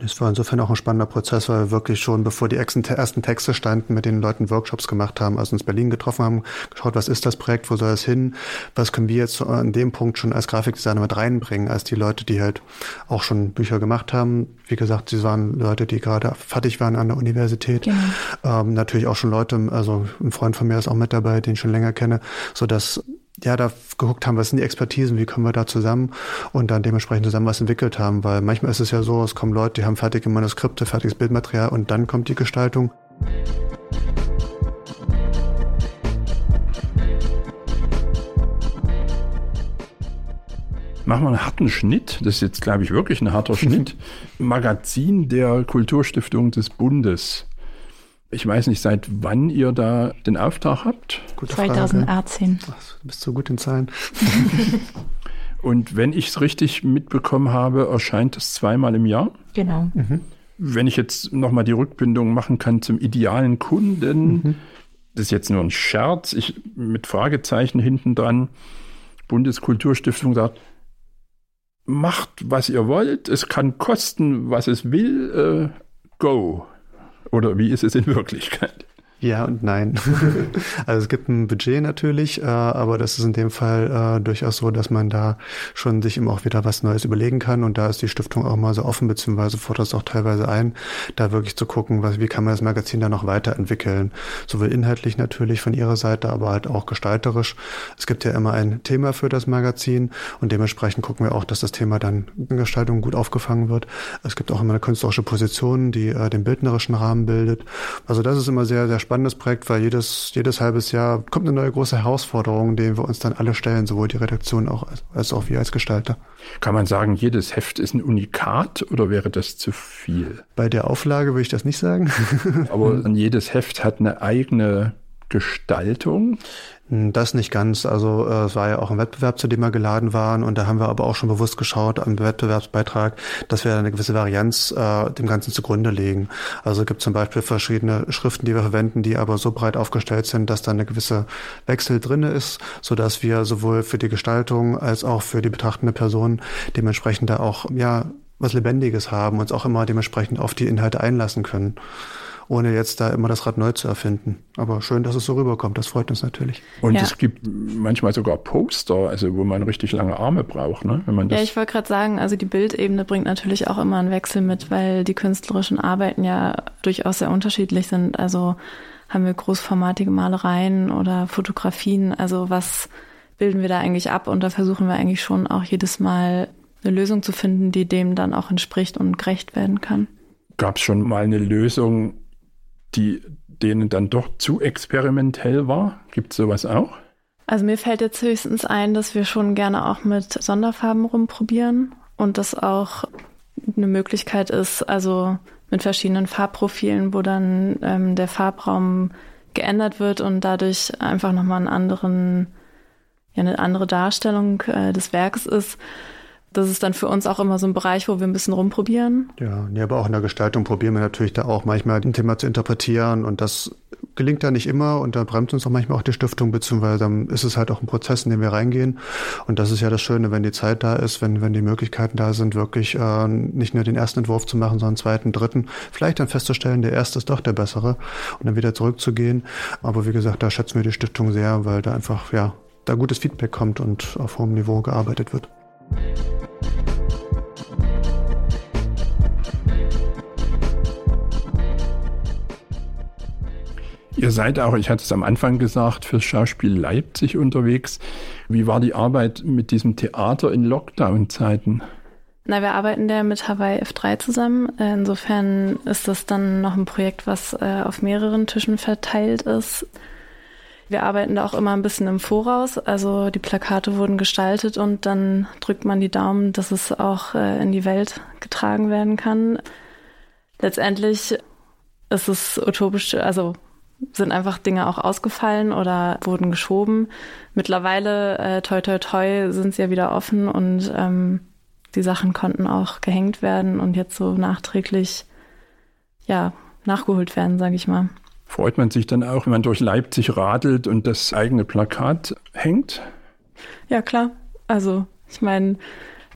Es war insofern auch ein spannender Prozess, weil wir wirklich schon, bevor die ersten Texte standen, mit den Leuten Workshops gemacht haben, also uns Berlin getroffen haben, geschaut, was ist das Projekt, wo soll es hin, was können wir jetzt an dem Punkt schon als Grafikdesigner mit reinbringen, als die Leute, die halt auch schon Bücher gemacht haben. Wie gesagt, sie waren Leute, die gerade fertig waren an der Universität. Genau. Ähm, natürlich auch schon Leute, also ein Freund von mir ist auch mit dabei, den ich schon länger kenne, so dass ja, da geguckt haben, was sind die Expertisen, wie kommen wir da zusammen und dann dementsprechend zusammen was entwickelt haben, weil manchmal ist es ja so, es kommen Leute, die haben fertige Manuskripte, fertiges Bildmaterial und dann kommt die Gestaltung. Machen wir einen harten Schnitt. Das ist jetzt, glaube ich, wirklich ein harter Schnitt. Magazin der Kulturstiftung des Bundes. Ich weiß nicht, seit wann ihr da den Auftrag habt? Gute 2018. Ach, du bist so gut in Zahlen. Und wenn ich es richtig mitbekommen habe, erscheint es zweimal im Jahr. Genau. Mhm. Wenn ich jetzt nochmal die Rückbindung machen kann zum idealen Kunden, mhm. das ist jetzt nur ein Scherz, ich mit Fragezeichen hinten dran. Bundeskulturstiftung sagt, macht, was ihr wollt, es kann kosten, was es will, äh, go. Oder wie ist es in Wirklichkeit? Ja und nein. also es gibt ein Budget natürlich, äh, aber das ist in dem Fall äh, durchaus so, dass man da schon sich immer auch wieder was Neues überlegen kann und da ist die Stiftung auch mal so offen, beziehungsweise fordert es auch teilweise ein, da wirklich zu gucken, was, wie kann man das Magazin da noch weiterentwickeln. Sowohl inhaltlich natürlich von ihrer Seite, aber halt auch gestalterisch. Es gibt ja immer ein Thema für das Magazin und dementsprechend gucken wir auch, dass das Thema dann in Gestaltung gut aufgefangen wird. Es gibt auch immer eine künstlerische Position, die äh, den bildnerischen Rahmen bildet. Also das ist immer sehr, sehr spannend spannendes Projekt, weil jedes, jedes halbes Jahr kommt eine neue große Herausforderung, denen wir uns dann alle stellen, sowohl die Redaktion auch, als auch wir als Gestalter. Kann man sagen, jedes Heft ist ein Unikat oder wäre das zu viel? Bei der Auflage würde ich das nicht sagen. Aber jedes Heft hat eine eigene Gestaltung? Hm, das nicht ganz. Also äh, es war ja auch ein Wettbewerb, zu dem wir geladen waren und da haben wir aber auch schon bewusst geschaut am Wettbewerbsbeitrag, dass wir eine gewisse Varianz äh, dem Ganzen zugrunde legen. Also es gibt zum Beispiel verschiedene Schriften, die wir verwenden, die aber so breit aufgestellt sind, dass da eine gewisse Wechsel drinne ist, so dass wir sowohl für die Gestaltung als auch für die betrachtende Person dementsprechend da auch ja was Lebendiges haben, uns auch immer dementsprechend auf die Inhalte einlassen können ohne jetzt da immer das Rad neu zu erfinden. Aber schön, dass es so rüberkommt. Das freut uns natürlich. Und ja. es gibt manchmal sogar Poster, also wo man richtig lange Arme braucht, ne? Wenn man das ja, ich wollte gerade sagen, also die Bildebene bringt natürlich auch immer einen Wechsel mit, weil die künstlerischen Arbeiten ja durchaus sehr unterschiedlich sind. Also haben wir großformatige Malereien oder Fotografien. Also was bilden wir da eigentlich ab? Und da versuchen wir eigentlich schon auch jedes Mal eine Lösung zu finden, die dem dann auch entspricht und gerecht werden kann. Gab es schon mal eine Lösung, die denen dann doch zu experimentell war? Gibt es sowas auch? Also mir fällt jetzt höchstens ein, dass wir schon gerne auch mit Sonderfarben rumprobieren und das auch eine Möglichkeit ist, also mit verschiedenen Farbprofilen, wo dann ähm, der Farbraum geändert wird und dadurch einfach nochmal einen anderen, ja, eine andere Darstellung äh, des Werks ist das ist dann für uns auch immer so ein Bereich, wo wir ein bisschen rumprobieren. Ja, ja, aber auch in der Gestaltung probieren wir natürlich da auch manchmal ein Thema zu interpretieren und das gelingt da nicht immer und da bremst uns auch manchmal auch die Stiftung, beziehungsweise dann ist es halt auch ein Prozess, in den wir reingehen. Und das ist ja das Schöne, wenn die Zeit da ist, wenn, wenn die Möglichkeiten da sind, wirklich äh, nicht nur den ersten Entwurf zu machen, sondern zweiten, dritten, vielleicht dann festzustellen, der erste ist doch der bessere und dann wieder zurückzugehen. Aber wie gesagt, da schätzen wir die Stiftung sehr, weil da einfach, ja, da gutes Feedback kommt und auf hohem Niveau gearbeitet wird. Ihr seid auch, ich hatte es am Anfang gesagt, fürs Schauspiel Leipzig unterwegs. Wie war die Arbeit mit diesem Theater in Lockdown-Zeiten? Na, wir arbeiten ja mit Hawaii F3 zusammen. Insofern ist das dann noch ein Projekt, was äh, auf mehreren Tischen verteilt ist. Wir arbeiten da auch immer ein bisschen im Voraus. Also die Plakate wurden gestaltet und dann drückt man die Daumen, dass es auch äh, in die Welt getragen werden kann. Letztendlich ist es utopisch, also sind einfach Dinge auch ausgefallen oder wurden geschoben. Mittlerweile, äh, toi toi toi, sind sie ja wieder offen und ähm, die Sachen konnten auch gehängt werden und jetzt so nachträglich ja nachgeholt werden, sage ich mal. Freut man sich dann auch, wenn man durch Leipzig radelt und das eigene Plakat hängt? Ja, klar. Also, ich meine,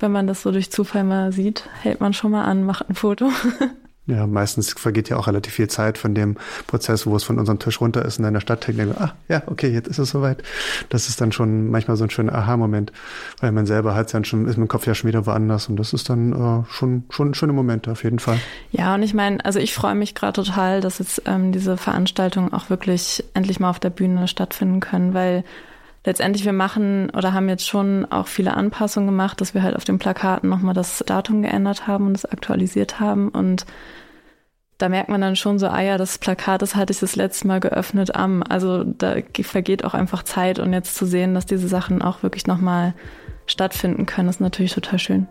wenn man das so durch Zufall mal sieht, hält man schon mal an, macht ein Foto. Ja, meistens vergeht ja auch relativ viel Zeit von dem Prozess, wo es von unserem Tisch runter ist in einer Stadttechnik. Ah, ja, okay, jetzt ist es soweit. Das ist dann schon manchmal so ein schöner Aha-Moment, weil man selber hat dann schon, ist mit dem Kopf ja schon wieder woanders und das ist dann äh, schon, schon schöne Momente auf jeden Fall. Ja, und ich meine, also ich freue mich gerade total, dass jetzt ähm, diese Veranstaltungen auch wirklich endlich mal auf der Bühne stattfinden können, weil letztendlich wir machen oder haben jetzt schon auch viele Anpassungen gemacht, dass wir halt auf den Plakaten nochmal das Datum geändert haben und es aktualisiert haben und da merkt man dann schon so, ah ja, das Plakat, das hatte ich das letzte Mal geöffnet am. Also da vergeht auch einfach Zeit und jetzt zu sehen, dass diese Sachen auch wirklich nochmal stattfinden können, ist natürlich total schön.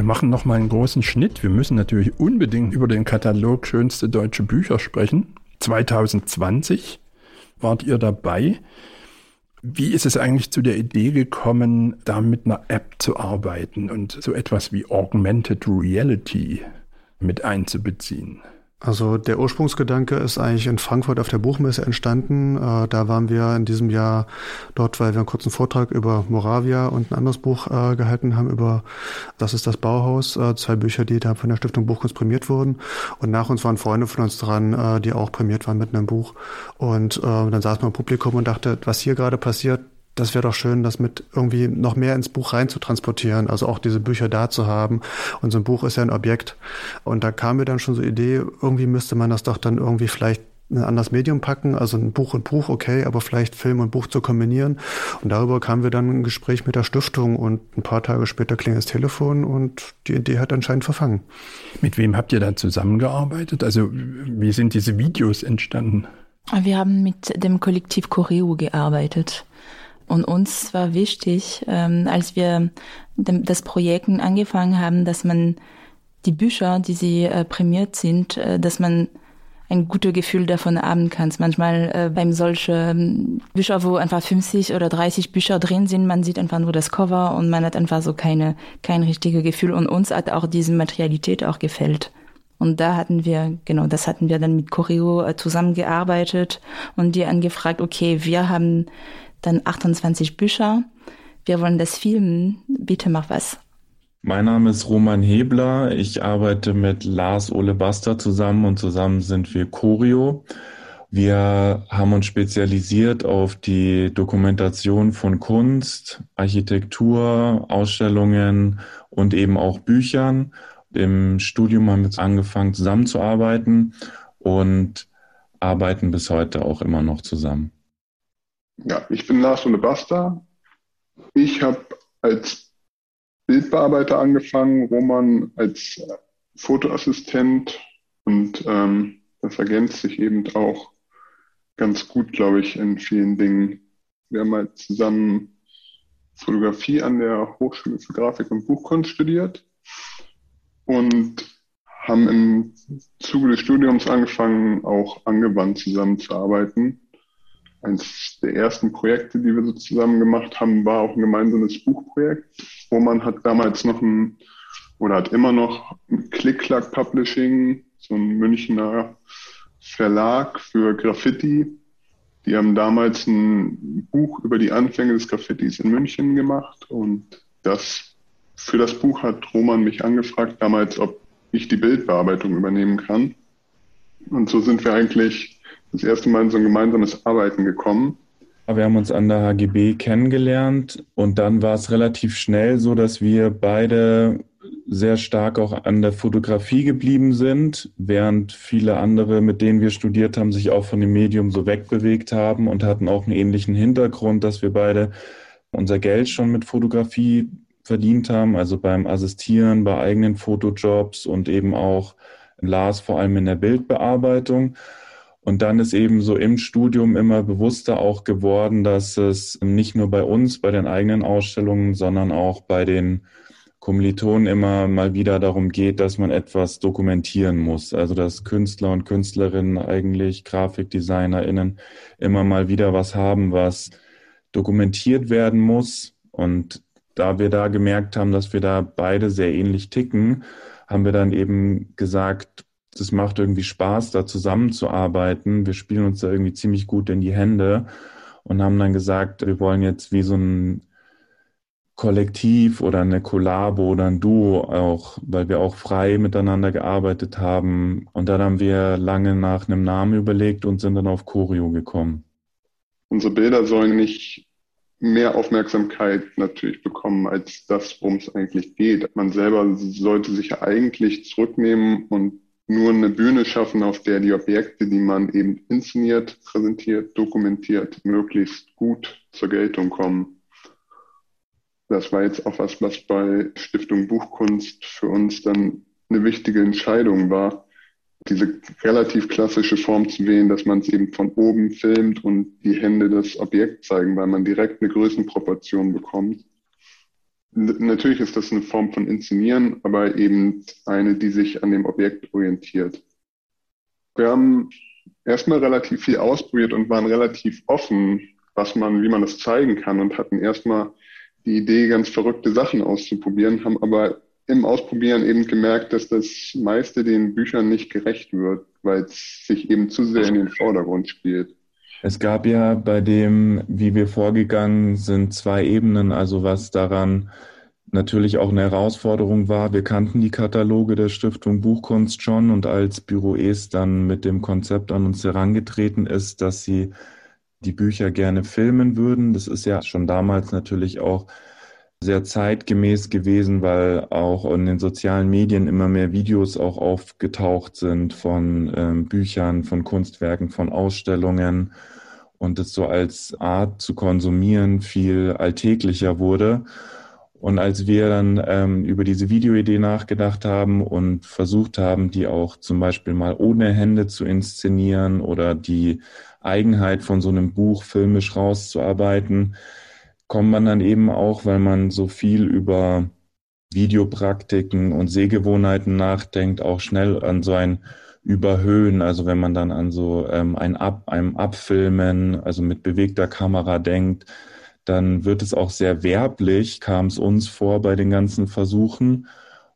Wir machen noch mal einen großen Schnitt. Wir müssen natürlich unbedingt über den Katalog Schönste deutsche Bücher sprechen. 2020 wart ihr dabei. Wie ist es eigentlich zu der Idee gekommen, da mit einer App zu arbeiten und so etwas wie Augmented Reality mit einzubeziehen? Also der Ursprungsgedanke ist eigentlich in Frankfurt auf der Buchmesse entstanden. Äh, da waren wir in diesem Jahr dort, weil wir einen kurzen Vortrag über Moravia und ein anderes Buch äh, gehalten haben über Das ist das Bauhaus, äh, zwei Bücher, die da von der Stiftung Buchkunst prämiert wurden. Und nach uns waren Freunde von uns dran, die auch prämiert waren mit einem Buch. Und dann saß man im Publikum und dachte, was hier gerade passiert, das wäre doch schön, das mit irgendwie noch mehr ins Buch rein zu transportieren, also auch diese Bücher da zu haben. Und so ein Buch ist ja ein Objekt. Und da kam mir dann schon so Idee, irgendwie müsste man das doch dann irgendwie vielleicht ein anderes Medium packen, also ein Buch und Buch, okay, aber vielleicht Film und Buch zu kombinieren. Und darüber kamen wir dann ein Gespräch mit der Stiftung und ein paar Tage später klingt das Telefon und die Idee hat anscheinend verfangen. Mit wem habt ihr da zusammengearbeitet? Also wie sind diese Videos entstanden? Wir haben mit dem Kollektiv Choreo gearbeitet. Und uns war wichtig, ähm, als wir das Projekt angefangen haben, dass man die Bücher, die sie äh, prämiert sind, äh, dass man ein gutes Gefühl davon haben kann. Manchmal äh, beim solche ähm, Bücher, wo einfach 50 oder 30 Bücher drin sind, man sieht einfach nur das Cover und man hat einfach so keine kein richtiges Gefühl. Und uns hat auch diese Materialität auch gefällt. Und da hatten wir, genau, das hatten wir dann mit Choreo äh, zusammengearbeitet und die angefragt, okay, wir haben dann 28 Bücher. Wir wollen das filmen. Bitte mach was. Mein Name ist Roman Hebler. Ich arbeite mit Lars Ole Baster zusammen und zusammen sind wir Choreo. Wir haben uns spezialisiert auf die Dokumentation von Kunst, Architektur, Ausstellungen und eben auch Büchern. Im Studium haben wir angefangen zusammenzuarbeiten und arbeiten bis heute auch immer noch zusammen. Ja, ich bin Lars Ole Basta. Ich habe als Bildbearbeiter angefangen, Roman als Fotoassistent und ähm, das ergänzt sich eben auch ganz gut, glaube ich, in vielen Dingen. Wir haben halt zusammen Fotografie an der Hochschule für Grafik und Buchkunst studiert und haben im Zuge des Studiums angefangen, auch angewandt zusammenzuarbeiten eines der ersten Projekte, die wir so zusammen gemacht haben, war auch ein gemeinsames Buchprojekt. Roman hat damals noch ein oder hat immer noch ein Click-Clack Publishing, so ein Münchner Verlag für Graffiti. Die haben damals ein Buch über die Anfänge des Graffitis in München gemacht und das, für das Buch hat Roman mich angefragt damals, ob ich die Bildbearbeitung übernehmen kann. Und so sind wir eigentlich das erste Mal in so ein gemeinsames Arbeiten gekommen. Wir haben uns an der HGB kennengelernt und dann war es relativ schnell so, dass wir beide sehr stark auch an der Fotografie geblieben sind, während viele andere, mit denen wir studiert haben, sich auch von dem Medium so wegbewegt haben und hatten auch einen ähnlichen Hintergrund, dass wir beide unser Geld schon mit Fotografie verdient haben, also beim Assistieren, bei eigenen Fotojobs und eben auch Lars vor allem in der Bildbearbeitung. Und dann ist eben so im Studium immer bewusster auch geworden, dass es nicht nur bei uns, bei den eigenen Ausstellungen, sondern auch bei den Kommilitonen immer mal wieder darum geht, dass man etwas dokumentieren muss. Also dass Künstler und Künstlerinnen eigentlich, GrafikdesignerInnen immer mal wieder was haben, was dokumentiert werden muss. Und da wir da gemerkt haben, dass wir da beide sehr ähnlich ticken, haben wir dann eben gesagt, das macht irgendwie Spaß, da zusammenzuarbeiten. Wir spielen uns da irgendwie ziemlich gut in die Hände und haben dann gesagt, wir wollen jetzt wie so ein Kollektiv oder eine Kollabo oder ein Duo auch, weil wir auch frei miteinander gearbeitet haben. Und dann haben wir lange nach einem Namen überlegt und sind dann auf Choreo gekommen. Unsere Bilder sollen nicht mehr Aufmerksamkeit natürlich bekommen als das, worum es eigentlich geht. Man selber sollte sich eigentlich zurücknehmen und nur eine Bühne schaffen, auf der die Objekte, die man eben inszeniert, präsentiert, dokumentiert, möglichst gut zur Geltung kommen. Das war jetzt auch was, was bei Stiftung Buchkunst für uns dann eine wichtige Entscheidung war, diese relativ klassische Form zu wählen, dass man es eben von oben filmt und die Hände des Objekts zeigen, weil man direkt eine Größenproportion bekommt. Natürlich ist das eine Form von Inszenieren, aber eben eine, die sich an dem Objekt orientiert. Wir haben erstmal relativ viel ausprobiert und waren relativ offen, was man, wie man das zeigen kann und hatten erstmal die Idee, ganz verrückte Sachen auszuprobieren, haben aber im Ausprobieren eben gemerkt, dass das meiste den Büchern nicht gerecht wird. weil es sich eben zu sehr in den Vordergrund spielt. Es gab ja bei dem, wie wir vorgegangen sind, zwei Ebenen. Also was daran natürlich auch eine Herausforderung war. Wir kannten die Kataloge der Stiftung Buchkunst schon und als Büro Es dann mit dem Konzept an uns herangetreten ist, dass sie die Bücher gerne filmen würden. Das ist ja schon damals natürlich auch sehr zeitgemäß gewesen, weil auch in den sozialen Medien immer mehr Videos auch aufgetaucht sind von ähm, Büchern, von Kunstwerken, von Ausstellungen und es so als Art zu konsumieren viel alltäglicher wurde. Und als wir dann ähm, über diese Videoidee nachgedacht haben und versucht haben, die auch zum Beispiel mal ohne Hände zu inszenieren oder die Eigenheit von so einem Buch filmisch rauszuarbeiten, kommt man dann eben auch, weil man so viel über Videopraktiken und Sehgewohnheiten nachdenkt, auch schnell an so ein Überhöhen. Also wenn man dann an so ähm, ein Ab, einem Abfilmen, also mit bewegter Kamera denkt, dann wird es auch sehr werblich, kam es uns vor bei den ganzen Versuchen.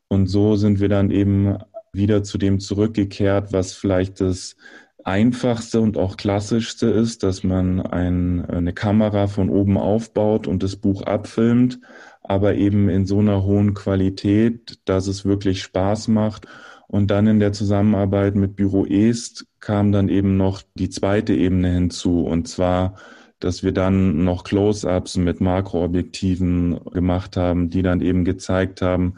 Und so sind wir dann eben wieder zu dem zurückgekehrt, was vielleicht das einfachste und auch klassischste ist, dass man ein, eine Kamera von oben aufbaut und das Buch abfilmt, aber eben in so einer hohen Qualität, dass es wirklich Spaß macht. Und dann in der Zusammenarbeit mit Büro Est kam dann eben noch die zweite Ebene hinzu, und zwar, dass wir dann noch Close-ups mit Makroobjektiven gemacht haben, die dann eben gezeigt haben,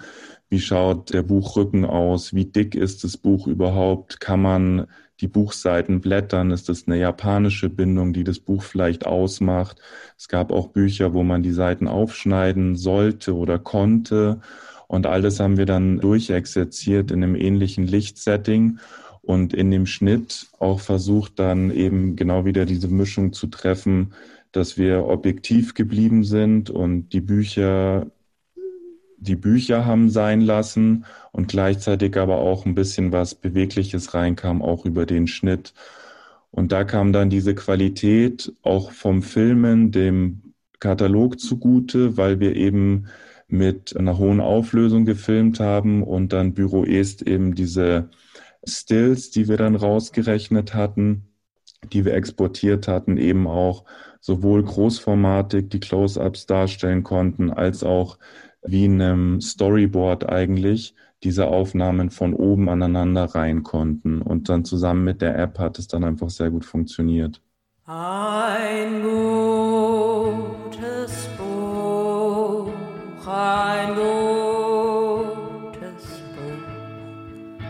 wie schaut der Buchrücken aus, wie dick ist das Buch überhaupt, kann man die Buchseiten blättern? Ist es eine japanische Bindung, die das Buch vielleicht ausmacht? Es gab auch Bücher, wo man die Seiten aufschneiden sollte oder konnte. Und alles haben wir dann durchexerziert in einem ähnlichen Lichtsetting und in dem Schnitt auch versucht dann eben genau wieder diese Mischung zu treffen, dass wir objektiv geblieben sind und die Bücher die Bücher haben sein lassen und gleichzeitig aber auch ein bisschen was Bewegliches reinkam, auch über den Schnitt. Und da kam dann diese Qualität auch vom Filmen dem Katalog zugute, weil wir eben mit einer hohen Auflösung gefilmt haben und dann Büro Est eben diese Stills, die wir dann rausgerechnet hatten, die wir exportiert hatten, eben auch sowohl großformatig die Close-ups darstellen konnten, als auch wie in einem Storyboard eigentlich diese Aufnahmen von oben aneinander rein konnten. Und dann zusammen mit der App hat es dann einfach sehr gut funktioniert. Ein gutes Buch, ein gutes Buch.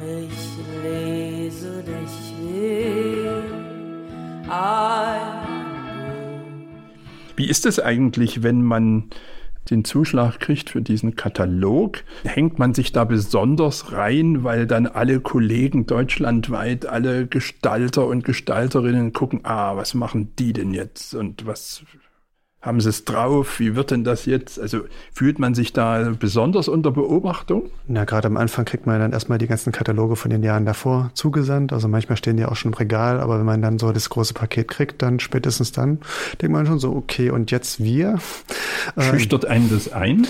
Ich lese dich will. Wie ist es eigentlich, wenn man den Zuschlag kriegt für diesen Katalog, hängt man sich da besonders rein, weil dann alle Kollegen deutschlandweit, alle Gestalter und Gestalterinnen gucken, ah, was machen die denn jetzt und was haben Sie es drauf? Wie wird denn das jetzt? Also fühlt man sich da besonders unter Beobachtung? Na, gerade am Anfang kriegt man dann erstmal die ganzen Kataloge von den Jahren davor zugesandt. Also manchmal stehen die auch schon im Regal, aber wenn man dann so das große Paket kriegt, dann spätestens dann denkt man schon so, okay, und jetzt wir? Ähm, Schüchtert einen das ein?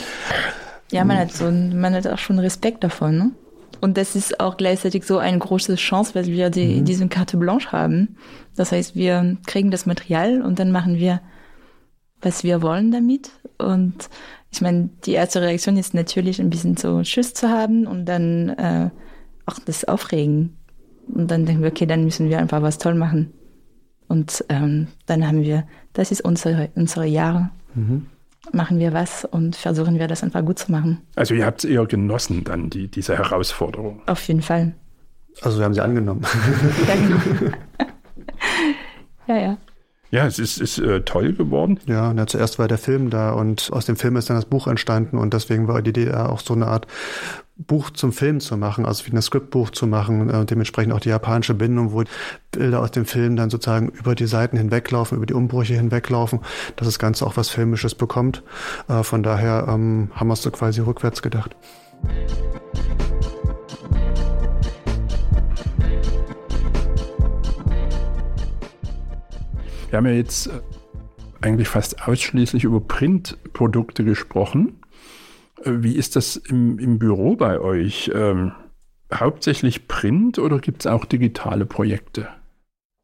Ja, man hat so, man hat auch schon Respekt davon, ne? Und das ist auch gleichzeitig so eine große Chance, weil wir die, mhm. diesen Carte Blanche haben. Das heißt, wir kriegen das Material und dann machen wir was wir wollen damit. Und ich meine, die erste Reaktion ist natürlich ein bisschen so Schiss zu haben und dann äh, auch das Aufregen. Und dann denken wir, okay, dann müssen wir einfach was toll machen. Und ähm, dann haben wir, das ist unsere, unsere Jahre. Mhm. Machen wir was und versuchen wir das einfach gut zu machen. Also ihr habt es eher genossen dann, die, diese Herausforderung. Auf jeden Fall. Also wir haben sie angenommen. ja, genau. ja, ja. Ja, es ist, ist äh, toll geworden. Ja, na, zuerst war der Film da und aus dem Film ist dann das Buch entstanden und deswegen war die Idee auch so eine Art Buch zum Film zu machen, also wie ein Skriptbuch zu machen und äh, dementsprechend auch die japanische Bindung, wo Bilder aus dem Film dann sozusagen über die Seiten hinweglaufen, über die Umbrüche hinweglaufen, dass das Ganze auch was Filmisches bekommt. Äh, von daher ähm, haben wir es so quasi rückwärts gedacht. Wir haben ja jetzt äh, eigentlich fast ausschließlich über Printprodukte gesprochen. Äh, wie ist das im, im Büro bei euch? Ähm, hauptsächlich Print oder gibt es auch digitale Projekte?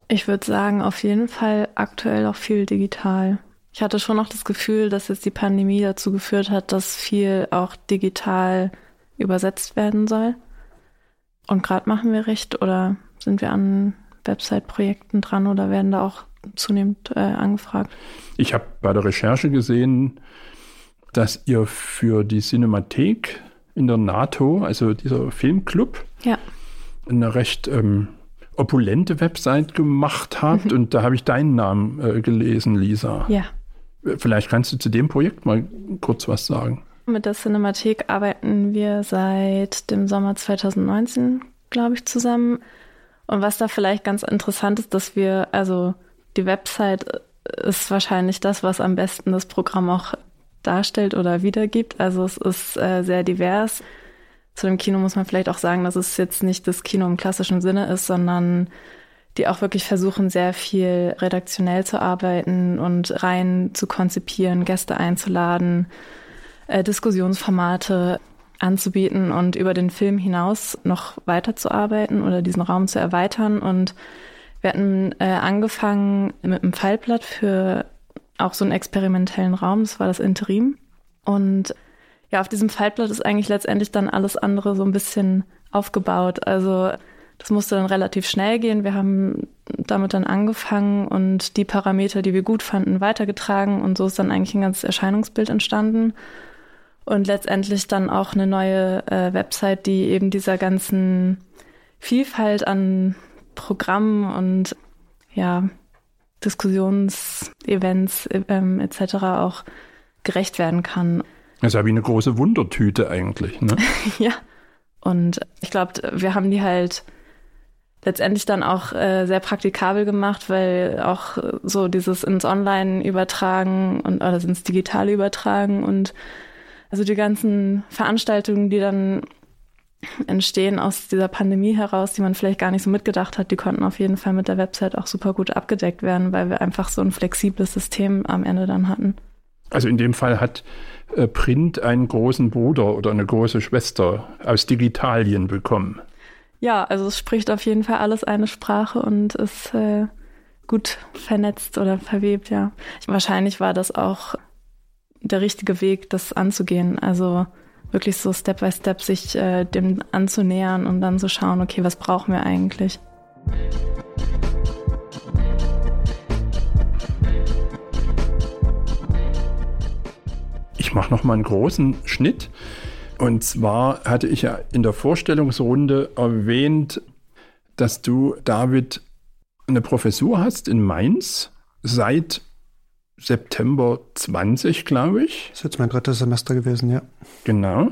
Ich würde sagen, auf jeden Fall aktuell auch viel digital. Ich hatte schon noch das Gefühl, dass jetzt die Pandemie dazu geführt hat, dass viel auch digital übersetzt werden soll. Und gerade machen wir recht oder sind wir an Website-Projekten dran oder werden da auch zunehmend äh, angefragt? Ich habe bei der Recherche gesehen, dass ihr für die Cinemathek in der NATO, also dieser Filmclub, ja. eine recht ähm, opulente Website gemacht habt. Mhm. Und da habe ich deinen Namen äh, gelesen, Lisa. Ja. Vielleicht kannst du zu dem Projekt mal kurz was sagen. Mit der Cinemathek arbeiten wir seit dem Sommer 2019, glaube ich, zusammen. Und was da vielleicht ganz interessant ist, dass wir, also die Website ist wahrscheinlich das, was am besten das Programm auch darstellt oder wiedergibt. Also es ist äh, sehr divers. Zu dem Kino muss man vielleicht auch sagen, dass es jetzt nicht das Kino im klassischen Sinne ist, sondern die auch wirklich versuchen, sehr viel redaktionell zu arbeiten und rein zu konzipieren, Gäste einzuladen, äh, Diskussionsformate anzubieten und über den Film hinaus noch weiterzuarbeiten oder diesen Raum zu erweitern. Und wir hatten äh, angefangen mit einem Fallblatt für auch so einen experimentellen Raum. Das war das Interim. Und ja, auf diesem Faltblatt ist eigentlich letztendlich dann alles andere so ein bisschen aufgebaut. Also das musste dann relativ schnell gehen. Wir haben damit dann angefangen und die Parameter, die wir gut fanden, weitergetragen. Und so ist dann eigentlich ein ganzes Erscheinungsbild entstanden. Und letztendlich dann auch eine neue äh, Website, die eben dieser ganzen Vielfalt an Programmen und ja, Diskussionsevents ähm, etc. auch gerecht werden kann. Das ist ja wie eine große Wundertüte eigentlich, ne? ja. Und ich glaube, wir haben die halt letztendlich dann auch äh, sehr praktikabel gemacht, weil auch so dieses ins Online übertragen und oder ins Digitale übertragen und also die ganzen Veranstaltungen, die dann entstehen aus dieser Pandemie heraus, die man vielleicht gar nicht so mitgedacht hat, die konnten auf jeden Fall mit der Website auch super gut abgedeckt werden, weil wir einfach so ein flexibles System am Ende dann hatten. Also in dem Fall hat äh, Print einen großen Bruder oder eine große Schwester aus Digitalien bekommen. Ja, also es spricht auf jeden Fall alles eine Sprache und ist äh, gut vernetzt oder verwebt, ja. Wahrscheinlich war das auch der richtige Weg, das anzugehen. Also wirklich so Step by Step sich äh, dem anzunähern und dann zu so schauen, okay, was brauchen wir eigentlich? Ich mache noch mal einen großen Schnitt. Und zwar hatte ich ja in der Vorstellungsrunde erwähnt, dass du, David, eine Professur hast in Mainz seit September 20, glaube ich. Das ist jetzt mein drittes Semester gewesen, ja. Genau.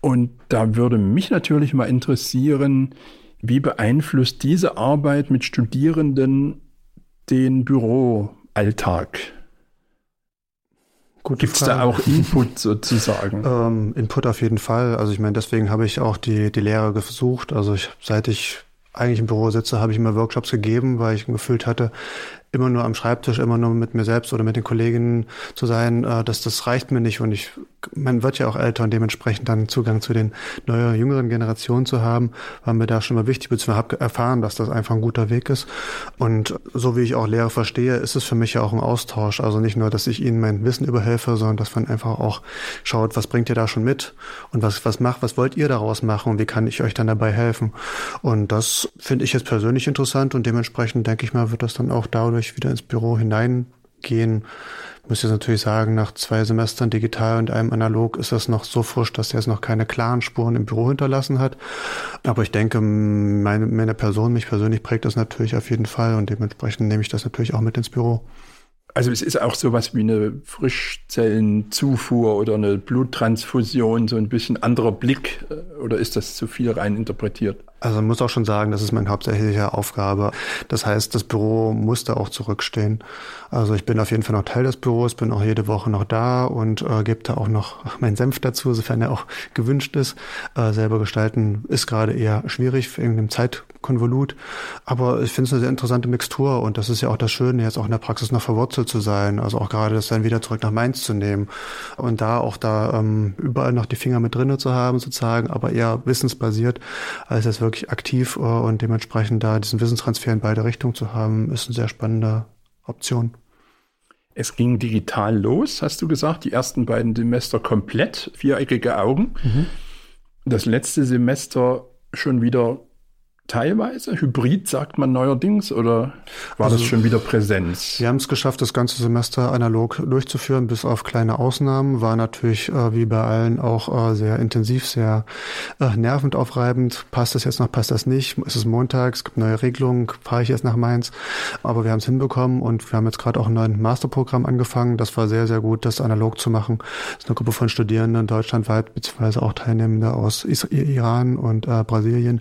Und da würde mich natürlich mal interessieren, wie beeinflusst diese Arbeit mit Studierenden den Büroalltag? Gibt es da auch Input sozusagen? Ähm, Input auf jeden Fall. Also ich meine, deswegen habe ich auch die, die Lehre gesucht. Also ich, seit ich eigentlich im Büro sitze, habe ich immer Workshops gegeben, weil ich gefühlt hatte, immer nur am Schreibtisch, immer nur mit mir selbst oder mit den Kolleginnen zu sein, äh, das, das reicht mir nicht. Und ich, man wird ja auch älter und dementsprechend dann Zugang zu den neuen, jüngeren Generationen zu haben, war mir da schon mal wichtig, beziehungsweise habe erfahren, dass das einfach ein guter Weg ist. Und so wie ich auch Lehre verstehe, ist es für mich ja auch ein Austausch. Also nicht nur, dass ich ihnen mein Wissen überhelfe, sondern dass man einfach auch schaut, was bringt ihr da schon mit und was, was macht, was wollt ihr daraus machen und wie kann ich euch dann dabei helfen. Und das finde ich jetzt persönlich interessant und dementsprechend denke ich mal, wird das dann auch dadurch ich wieder ins Büro hineingehen. Ich muss jetzt natürlich sagen, nach zwei Semestern digital und einem analog ist das noch so frisch, dass er jetzt noch keine klaren Spuren im Büro hinterlassen hat. Aber ich denke, meine, meine Person, mich persönlich prägt das natürlich auf jeden Fall und dementsprechend nehme ich das natürlich auch mit ins Büro. Also es ist auch sowas wie eine Frischzellenzufuhr oder eine Bluttransfusion, so ein bisschen anderer Blick, äh, oder ist das zu viel rein interpretiert? Also man muss auch schon sagen, das ist meine hauptsächliche Aufgabe. Das heißt, das Büro muss da auch zurückstehen. Also ich bin auf jeden Fall noch Teil des Büros, bin auch jede Woche noch da und äh, gebe da auch noch meinen Senf dazu, sofern er auch gewünscht ist. Äh, selber gestalten ist gerade eher schwierig wegen dem Zeitkonvolut. Aber ich finde es eine sehr interessante Mixtur und das ist ja auch das Schöne, jetzt auch in der Praxis noch verwurzelt zu sein. Also auch gerade das dann wieder zurück nach Mainz zu nehmen und da auch da ähm, überall noch die Finger mit drinnen zu haben sozusagen, aber eher wissensbasiert, als jetzt wirklich aktiv äh, und dementsprechend da diesen Wissenstransfer in beide Richtungen zu haben, ist eine sehr spannende Option. Es ging digital los, hast du gesagt, die ersten beiden Semester komplett, viereckige Augen. Mhm. Das letzte Semester schon wieder teilweise? Hybrid sagt man neuerdings oder war also, das schon wieder Präsenz? Wir haben es geschafft, das ganze Semester analog durchzuführen, bis auf kleine Ausnahmen. War natürlich äh, wie bei allen auch äh, sehr intensiv, sehr äh, nervend aufreibend. Passt das jetzt noch, passt das nicht? Es ist Montag, es gibt neue Regelungen, fahre ich jetzt nach Mainz. Aber wir haben es hinbekommen und wir haben jetzt gerade auch ein neues Masterprogramm angefangen. Das war sehr, sehr gut, das analog zu machen. Das ist eine Gruppe von Studierenden deutschlandweit, beziehungsweise auch Teilnehmende aus Iran und äh, Brasilien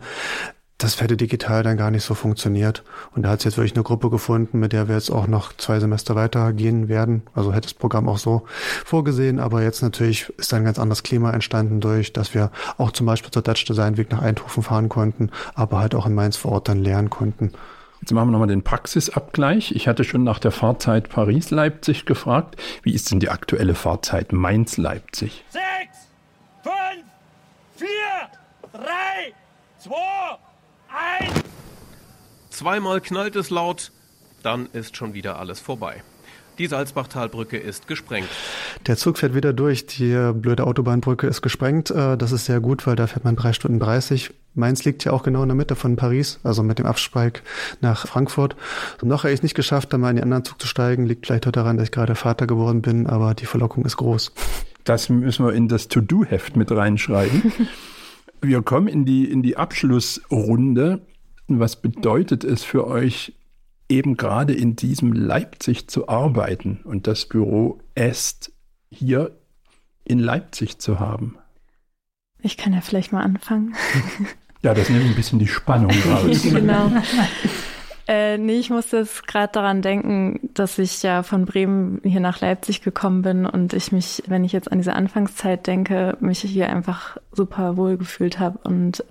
das hätte digital dann gar nicht so funktioniert. Und da hat es jetzt wirklich eine Gruppe gefunden, mit der wir jetzt auch noch zwei Semester weitergehen werden. Also hätte das Programm auch so vorgesehen, aber jetzt natürlich ist ein ganz anderes Klima entstanden durch, dass wir auch zum Beispiel zur Dutch Design Week nach Eindhoven fahren konnten, aber halt auch in Mainz vor Ort dann lernen konnten. Jetzt machen wir nochmal den Praxisabgleich. Ich hatte schon nach der Fahrzeit Paris-Leipzig gefragt. Wie ist denn die aktuelle Fahrzeit Mainz-Leipzig? Sechs, fünf, vier, drei, zwei, ein! Zweimal knallt es laut, dann ist schon wieder alles vorbei. Die Salzbachtalbrücke ist gesprengt. Der Zug fährt wieder durch. Die blöde Autobahnbrücke ist gesprengt. Äh, das ist sehr gut, weil da fährt man drei Stunden 30. Mainz liegt ja auch genau in der Mitte von Paris, also mit dem Abspeig nach Frankfurt. noch habe ich es nicht geschafft, da mal in den anderen Zug zu steigen. Liegt vielleicht auch daran, dass ich gerade Vater geworden bin, aber die Verlockung ist groß. Das müssen wir in das To-Do-Heft mit reinschreiben. Wir kommen in die, in die Abschlussrunde. Was bedeutet es für euch, eben gerade in diesem Leipzig zu arbeiten und das Büro Est hier in Leipzig zu haben? Ich kann ja vielleicht mal anfangen. Ja, das nimmt ein bisschen die Spannung raus. genau. Äh, nee, ich musste jetzt gerade daran denken, dass ich ja von Bremen hier nach Leipzig gekommen bin und ich mich, wenn ich jetzt an diese Anfangszeit denke, mich hier einfach super wohl gefühlt habe und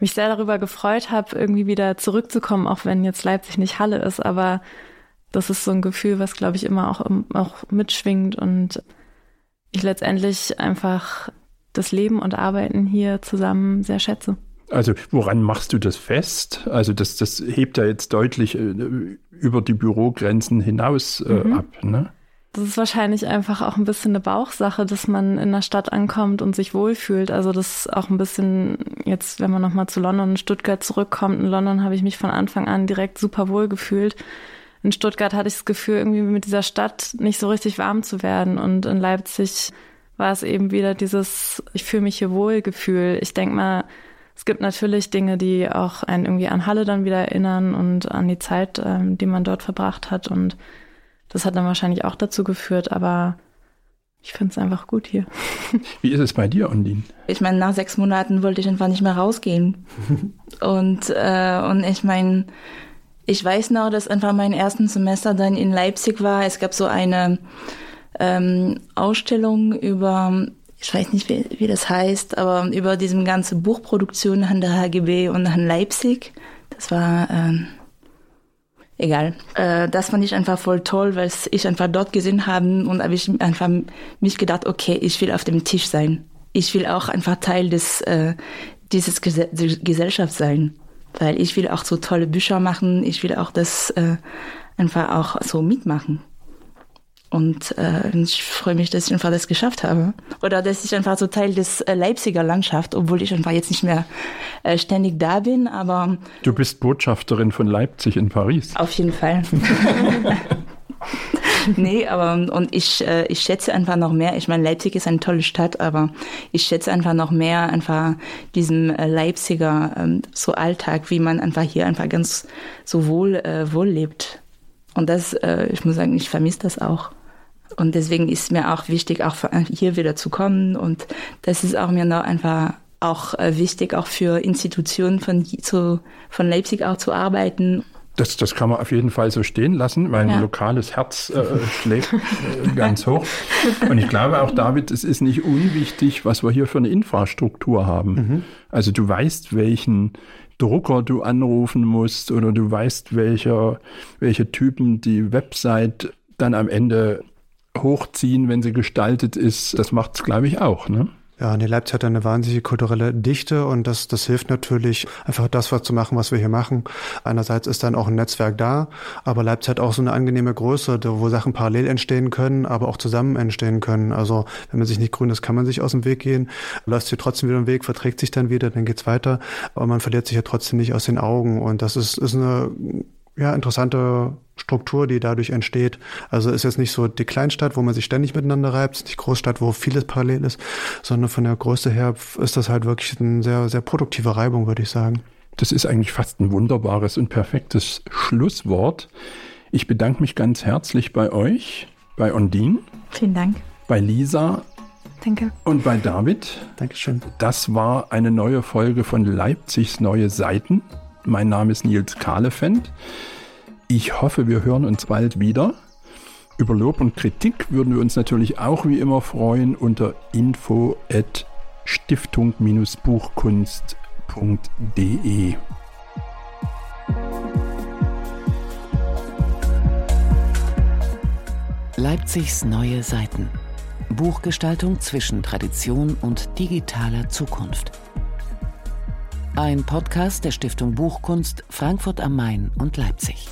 mich sehr darüber gefreut habe, irgendwie wieder zurückzukommen, auch wenn jetzt Leipzig nicht Halle ist, aber das ist so ein Gefühl, was glaube ich immer auch, auch mitschwingt und ich letztendlich einfach das Leben und Arbeiten hier zusammen sehr schätze. Also woran machst du das fest? Also das, das hebt ja jetzt deutlich äh, über die Bürogrenzen hinaus äh, mhm. ab. Ne? Das ist wahrscheinlich einfach auch ein bisschen eine Bauchsache, dass man in der Stadt ankommt und sich wohlfühlt. Also das ist auch ein bisschen jetzt, wenn man nochmal zu London und Stuttgart zurückkommt. In London habe ich mich von Anfang an direkt super wohl gefühlt. In Stuttgart hatte ich das Gefühl, irgendwie mit dieser Stadt nicht so richtig warm zu werden. Und in Leipzig war es eben wieder dieses, ich fühle mich hier wohl Gefühl. Ich denke mal, es gibt natürlich Dinge, die auch einen irgendwie an Halle dann wieder erinnern und an die Zeit, ähm, die man dort verbracht hat. Und das hat dann wahrscheinlich auch dazu geführt, aber ich finde es einfach gut hier. Wie ist es bei dir, Undin? Ich meine, nach sechs Monaten wollte ich einfach nicht mehr rausgehen. und, äh, und ich meine, ich weiß noch, dass einfach mein erstes Semester dann in Leipzig war. Es gab so eine ähm, Ausstellung über ich weiß nicht, wie, wie das heißt, aber über diese ganze Buchproduktion an der HGB und an Leipzig. Das war ähm, egal. Äh, das fand ich einfach voll toll, weil ich einfach dort gesehen habe und habe ich einfach mich gedacht, okay, ich will auf dem Tisch sein. Ich will auch einfach Teil des äh, dieses Ges Gesellschaft sein, weil ich will auch so tolle Bücher machen. Ich will auch das äh, einfach auch so mitmachen. Und äh, ich freue mich, dass ich einfach das geschafft habe. Oder dass ich einfach so Teil des äh, Leipziger Landschaft, obwohl ich einfach jetzt nicht mehr äh, ständig da bin, aber. Du bist Botschafterin von Leipzig in Paris. Auf jeden Fall. nee, aber und ich, äh, ich schätze einfach noch mehr. Ich meine, Leipzig ist eine tolle Stadt, aber ich schätze einfach noch mehr einfach diesen äh, Leipziger ähm, so Alltag, wie man einfach hier einfach ganz so wohl äh, wohl lebt. Und das, äh, ich muss sagen, ich vermisse das auch. Und deswegen ist mir auch wichtig, auch hier wieder zu kommen. Und das ist auch mir noch einfach auch äh, wichtig, auch für Institutionen von, zu, von Leipzig auch zu arbeiten. Das, das kann man auf jeden Fall so stehen lassen. Mein ja. lokales Herz äh, schlägt äh, ganz hoch. Und ich glaube auch, David, es ist nicht unwichtig, was wir hier für eine Infrastruktur haben. Mhm. Also du weißt, welchen Drucker du anrufen musst oder du weißt, welcher, welche Typen die Website dann am Ende hochziehen, wenn sie gestaltet ist. Das macht es, glaube ich, auch. Ne? Ja, nee, Leipzig hat eine wahnsinnige kulturelle Dichte und das, das hilft natürlich, einfach das was zu machen, was wir hier machen. Einerseits ist dann auch ein Netzwerk da, aber Leipzig hat auch so eine angenehme Größe, wo Sachen parallel entstehen können, aber auch zusammen entstehen können. Also wenn man sich nicht grün ist, kann man sich aus dem Weg gehen, läuft sich trotzdem wieder im Weg, verträgt sich dann wieder, dann geht's weiter, aber man verliert sich ja trotzdem nicht aus den Augen und das ist, ist eine ja, interessante Struktur, die dadurch entsteht. Also ist jetzt nicht so die Kleinstadt, wo man sich ständig miteinander reibt, nicht Großstadt, wo vieles parallel ist, sondern von der Größe her ist das halt wirklich eine sehr, sehr produktive Reibung, würde ich sagen. Das ist eigentlich fast ein wunderbares und perfektes Schlusswort. Ich bedanke mich ganz herzlich bei euch, bei Ondine. Vielen Dank. Bei Lisa. Danke. Und bei David. Dankeschön. Das war eine neue Folge von Leipzigs Neue Seiten. Mein Name ist Nils Kahlefeld. Ich hoffe, wir hören uns bald wieder. Über Lob und Kritik würden wir uns natürlich auch wie immer freuen unter info at stiftung-buchkunst.de. Leipzigs neue Seiten. Buchgestaltung zwischen Tradition und digitaler Zukunft. Ein Podcast der Stiftung Buchkunst Frankfurt am Main und Leipzig.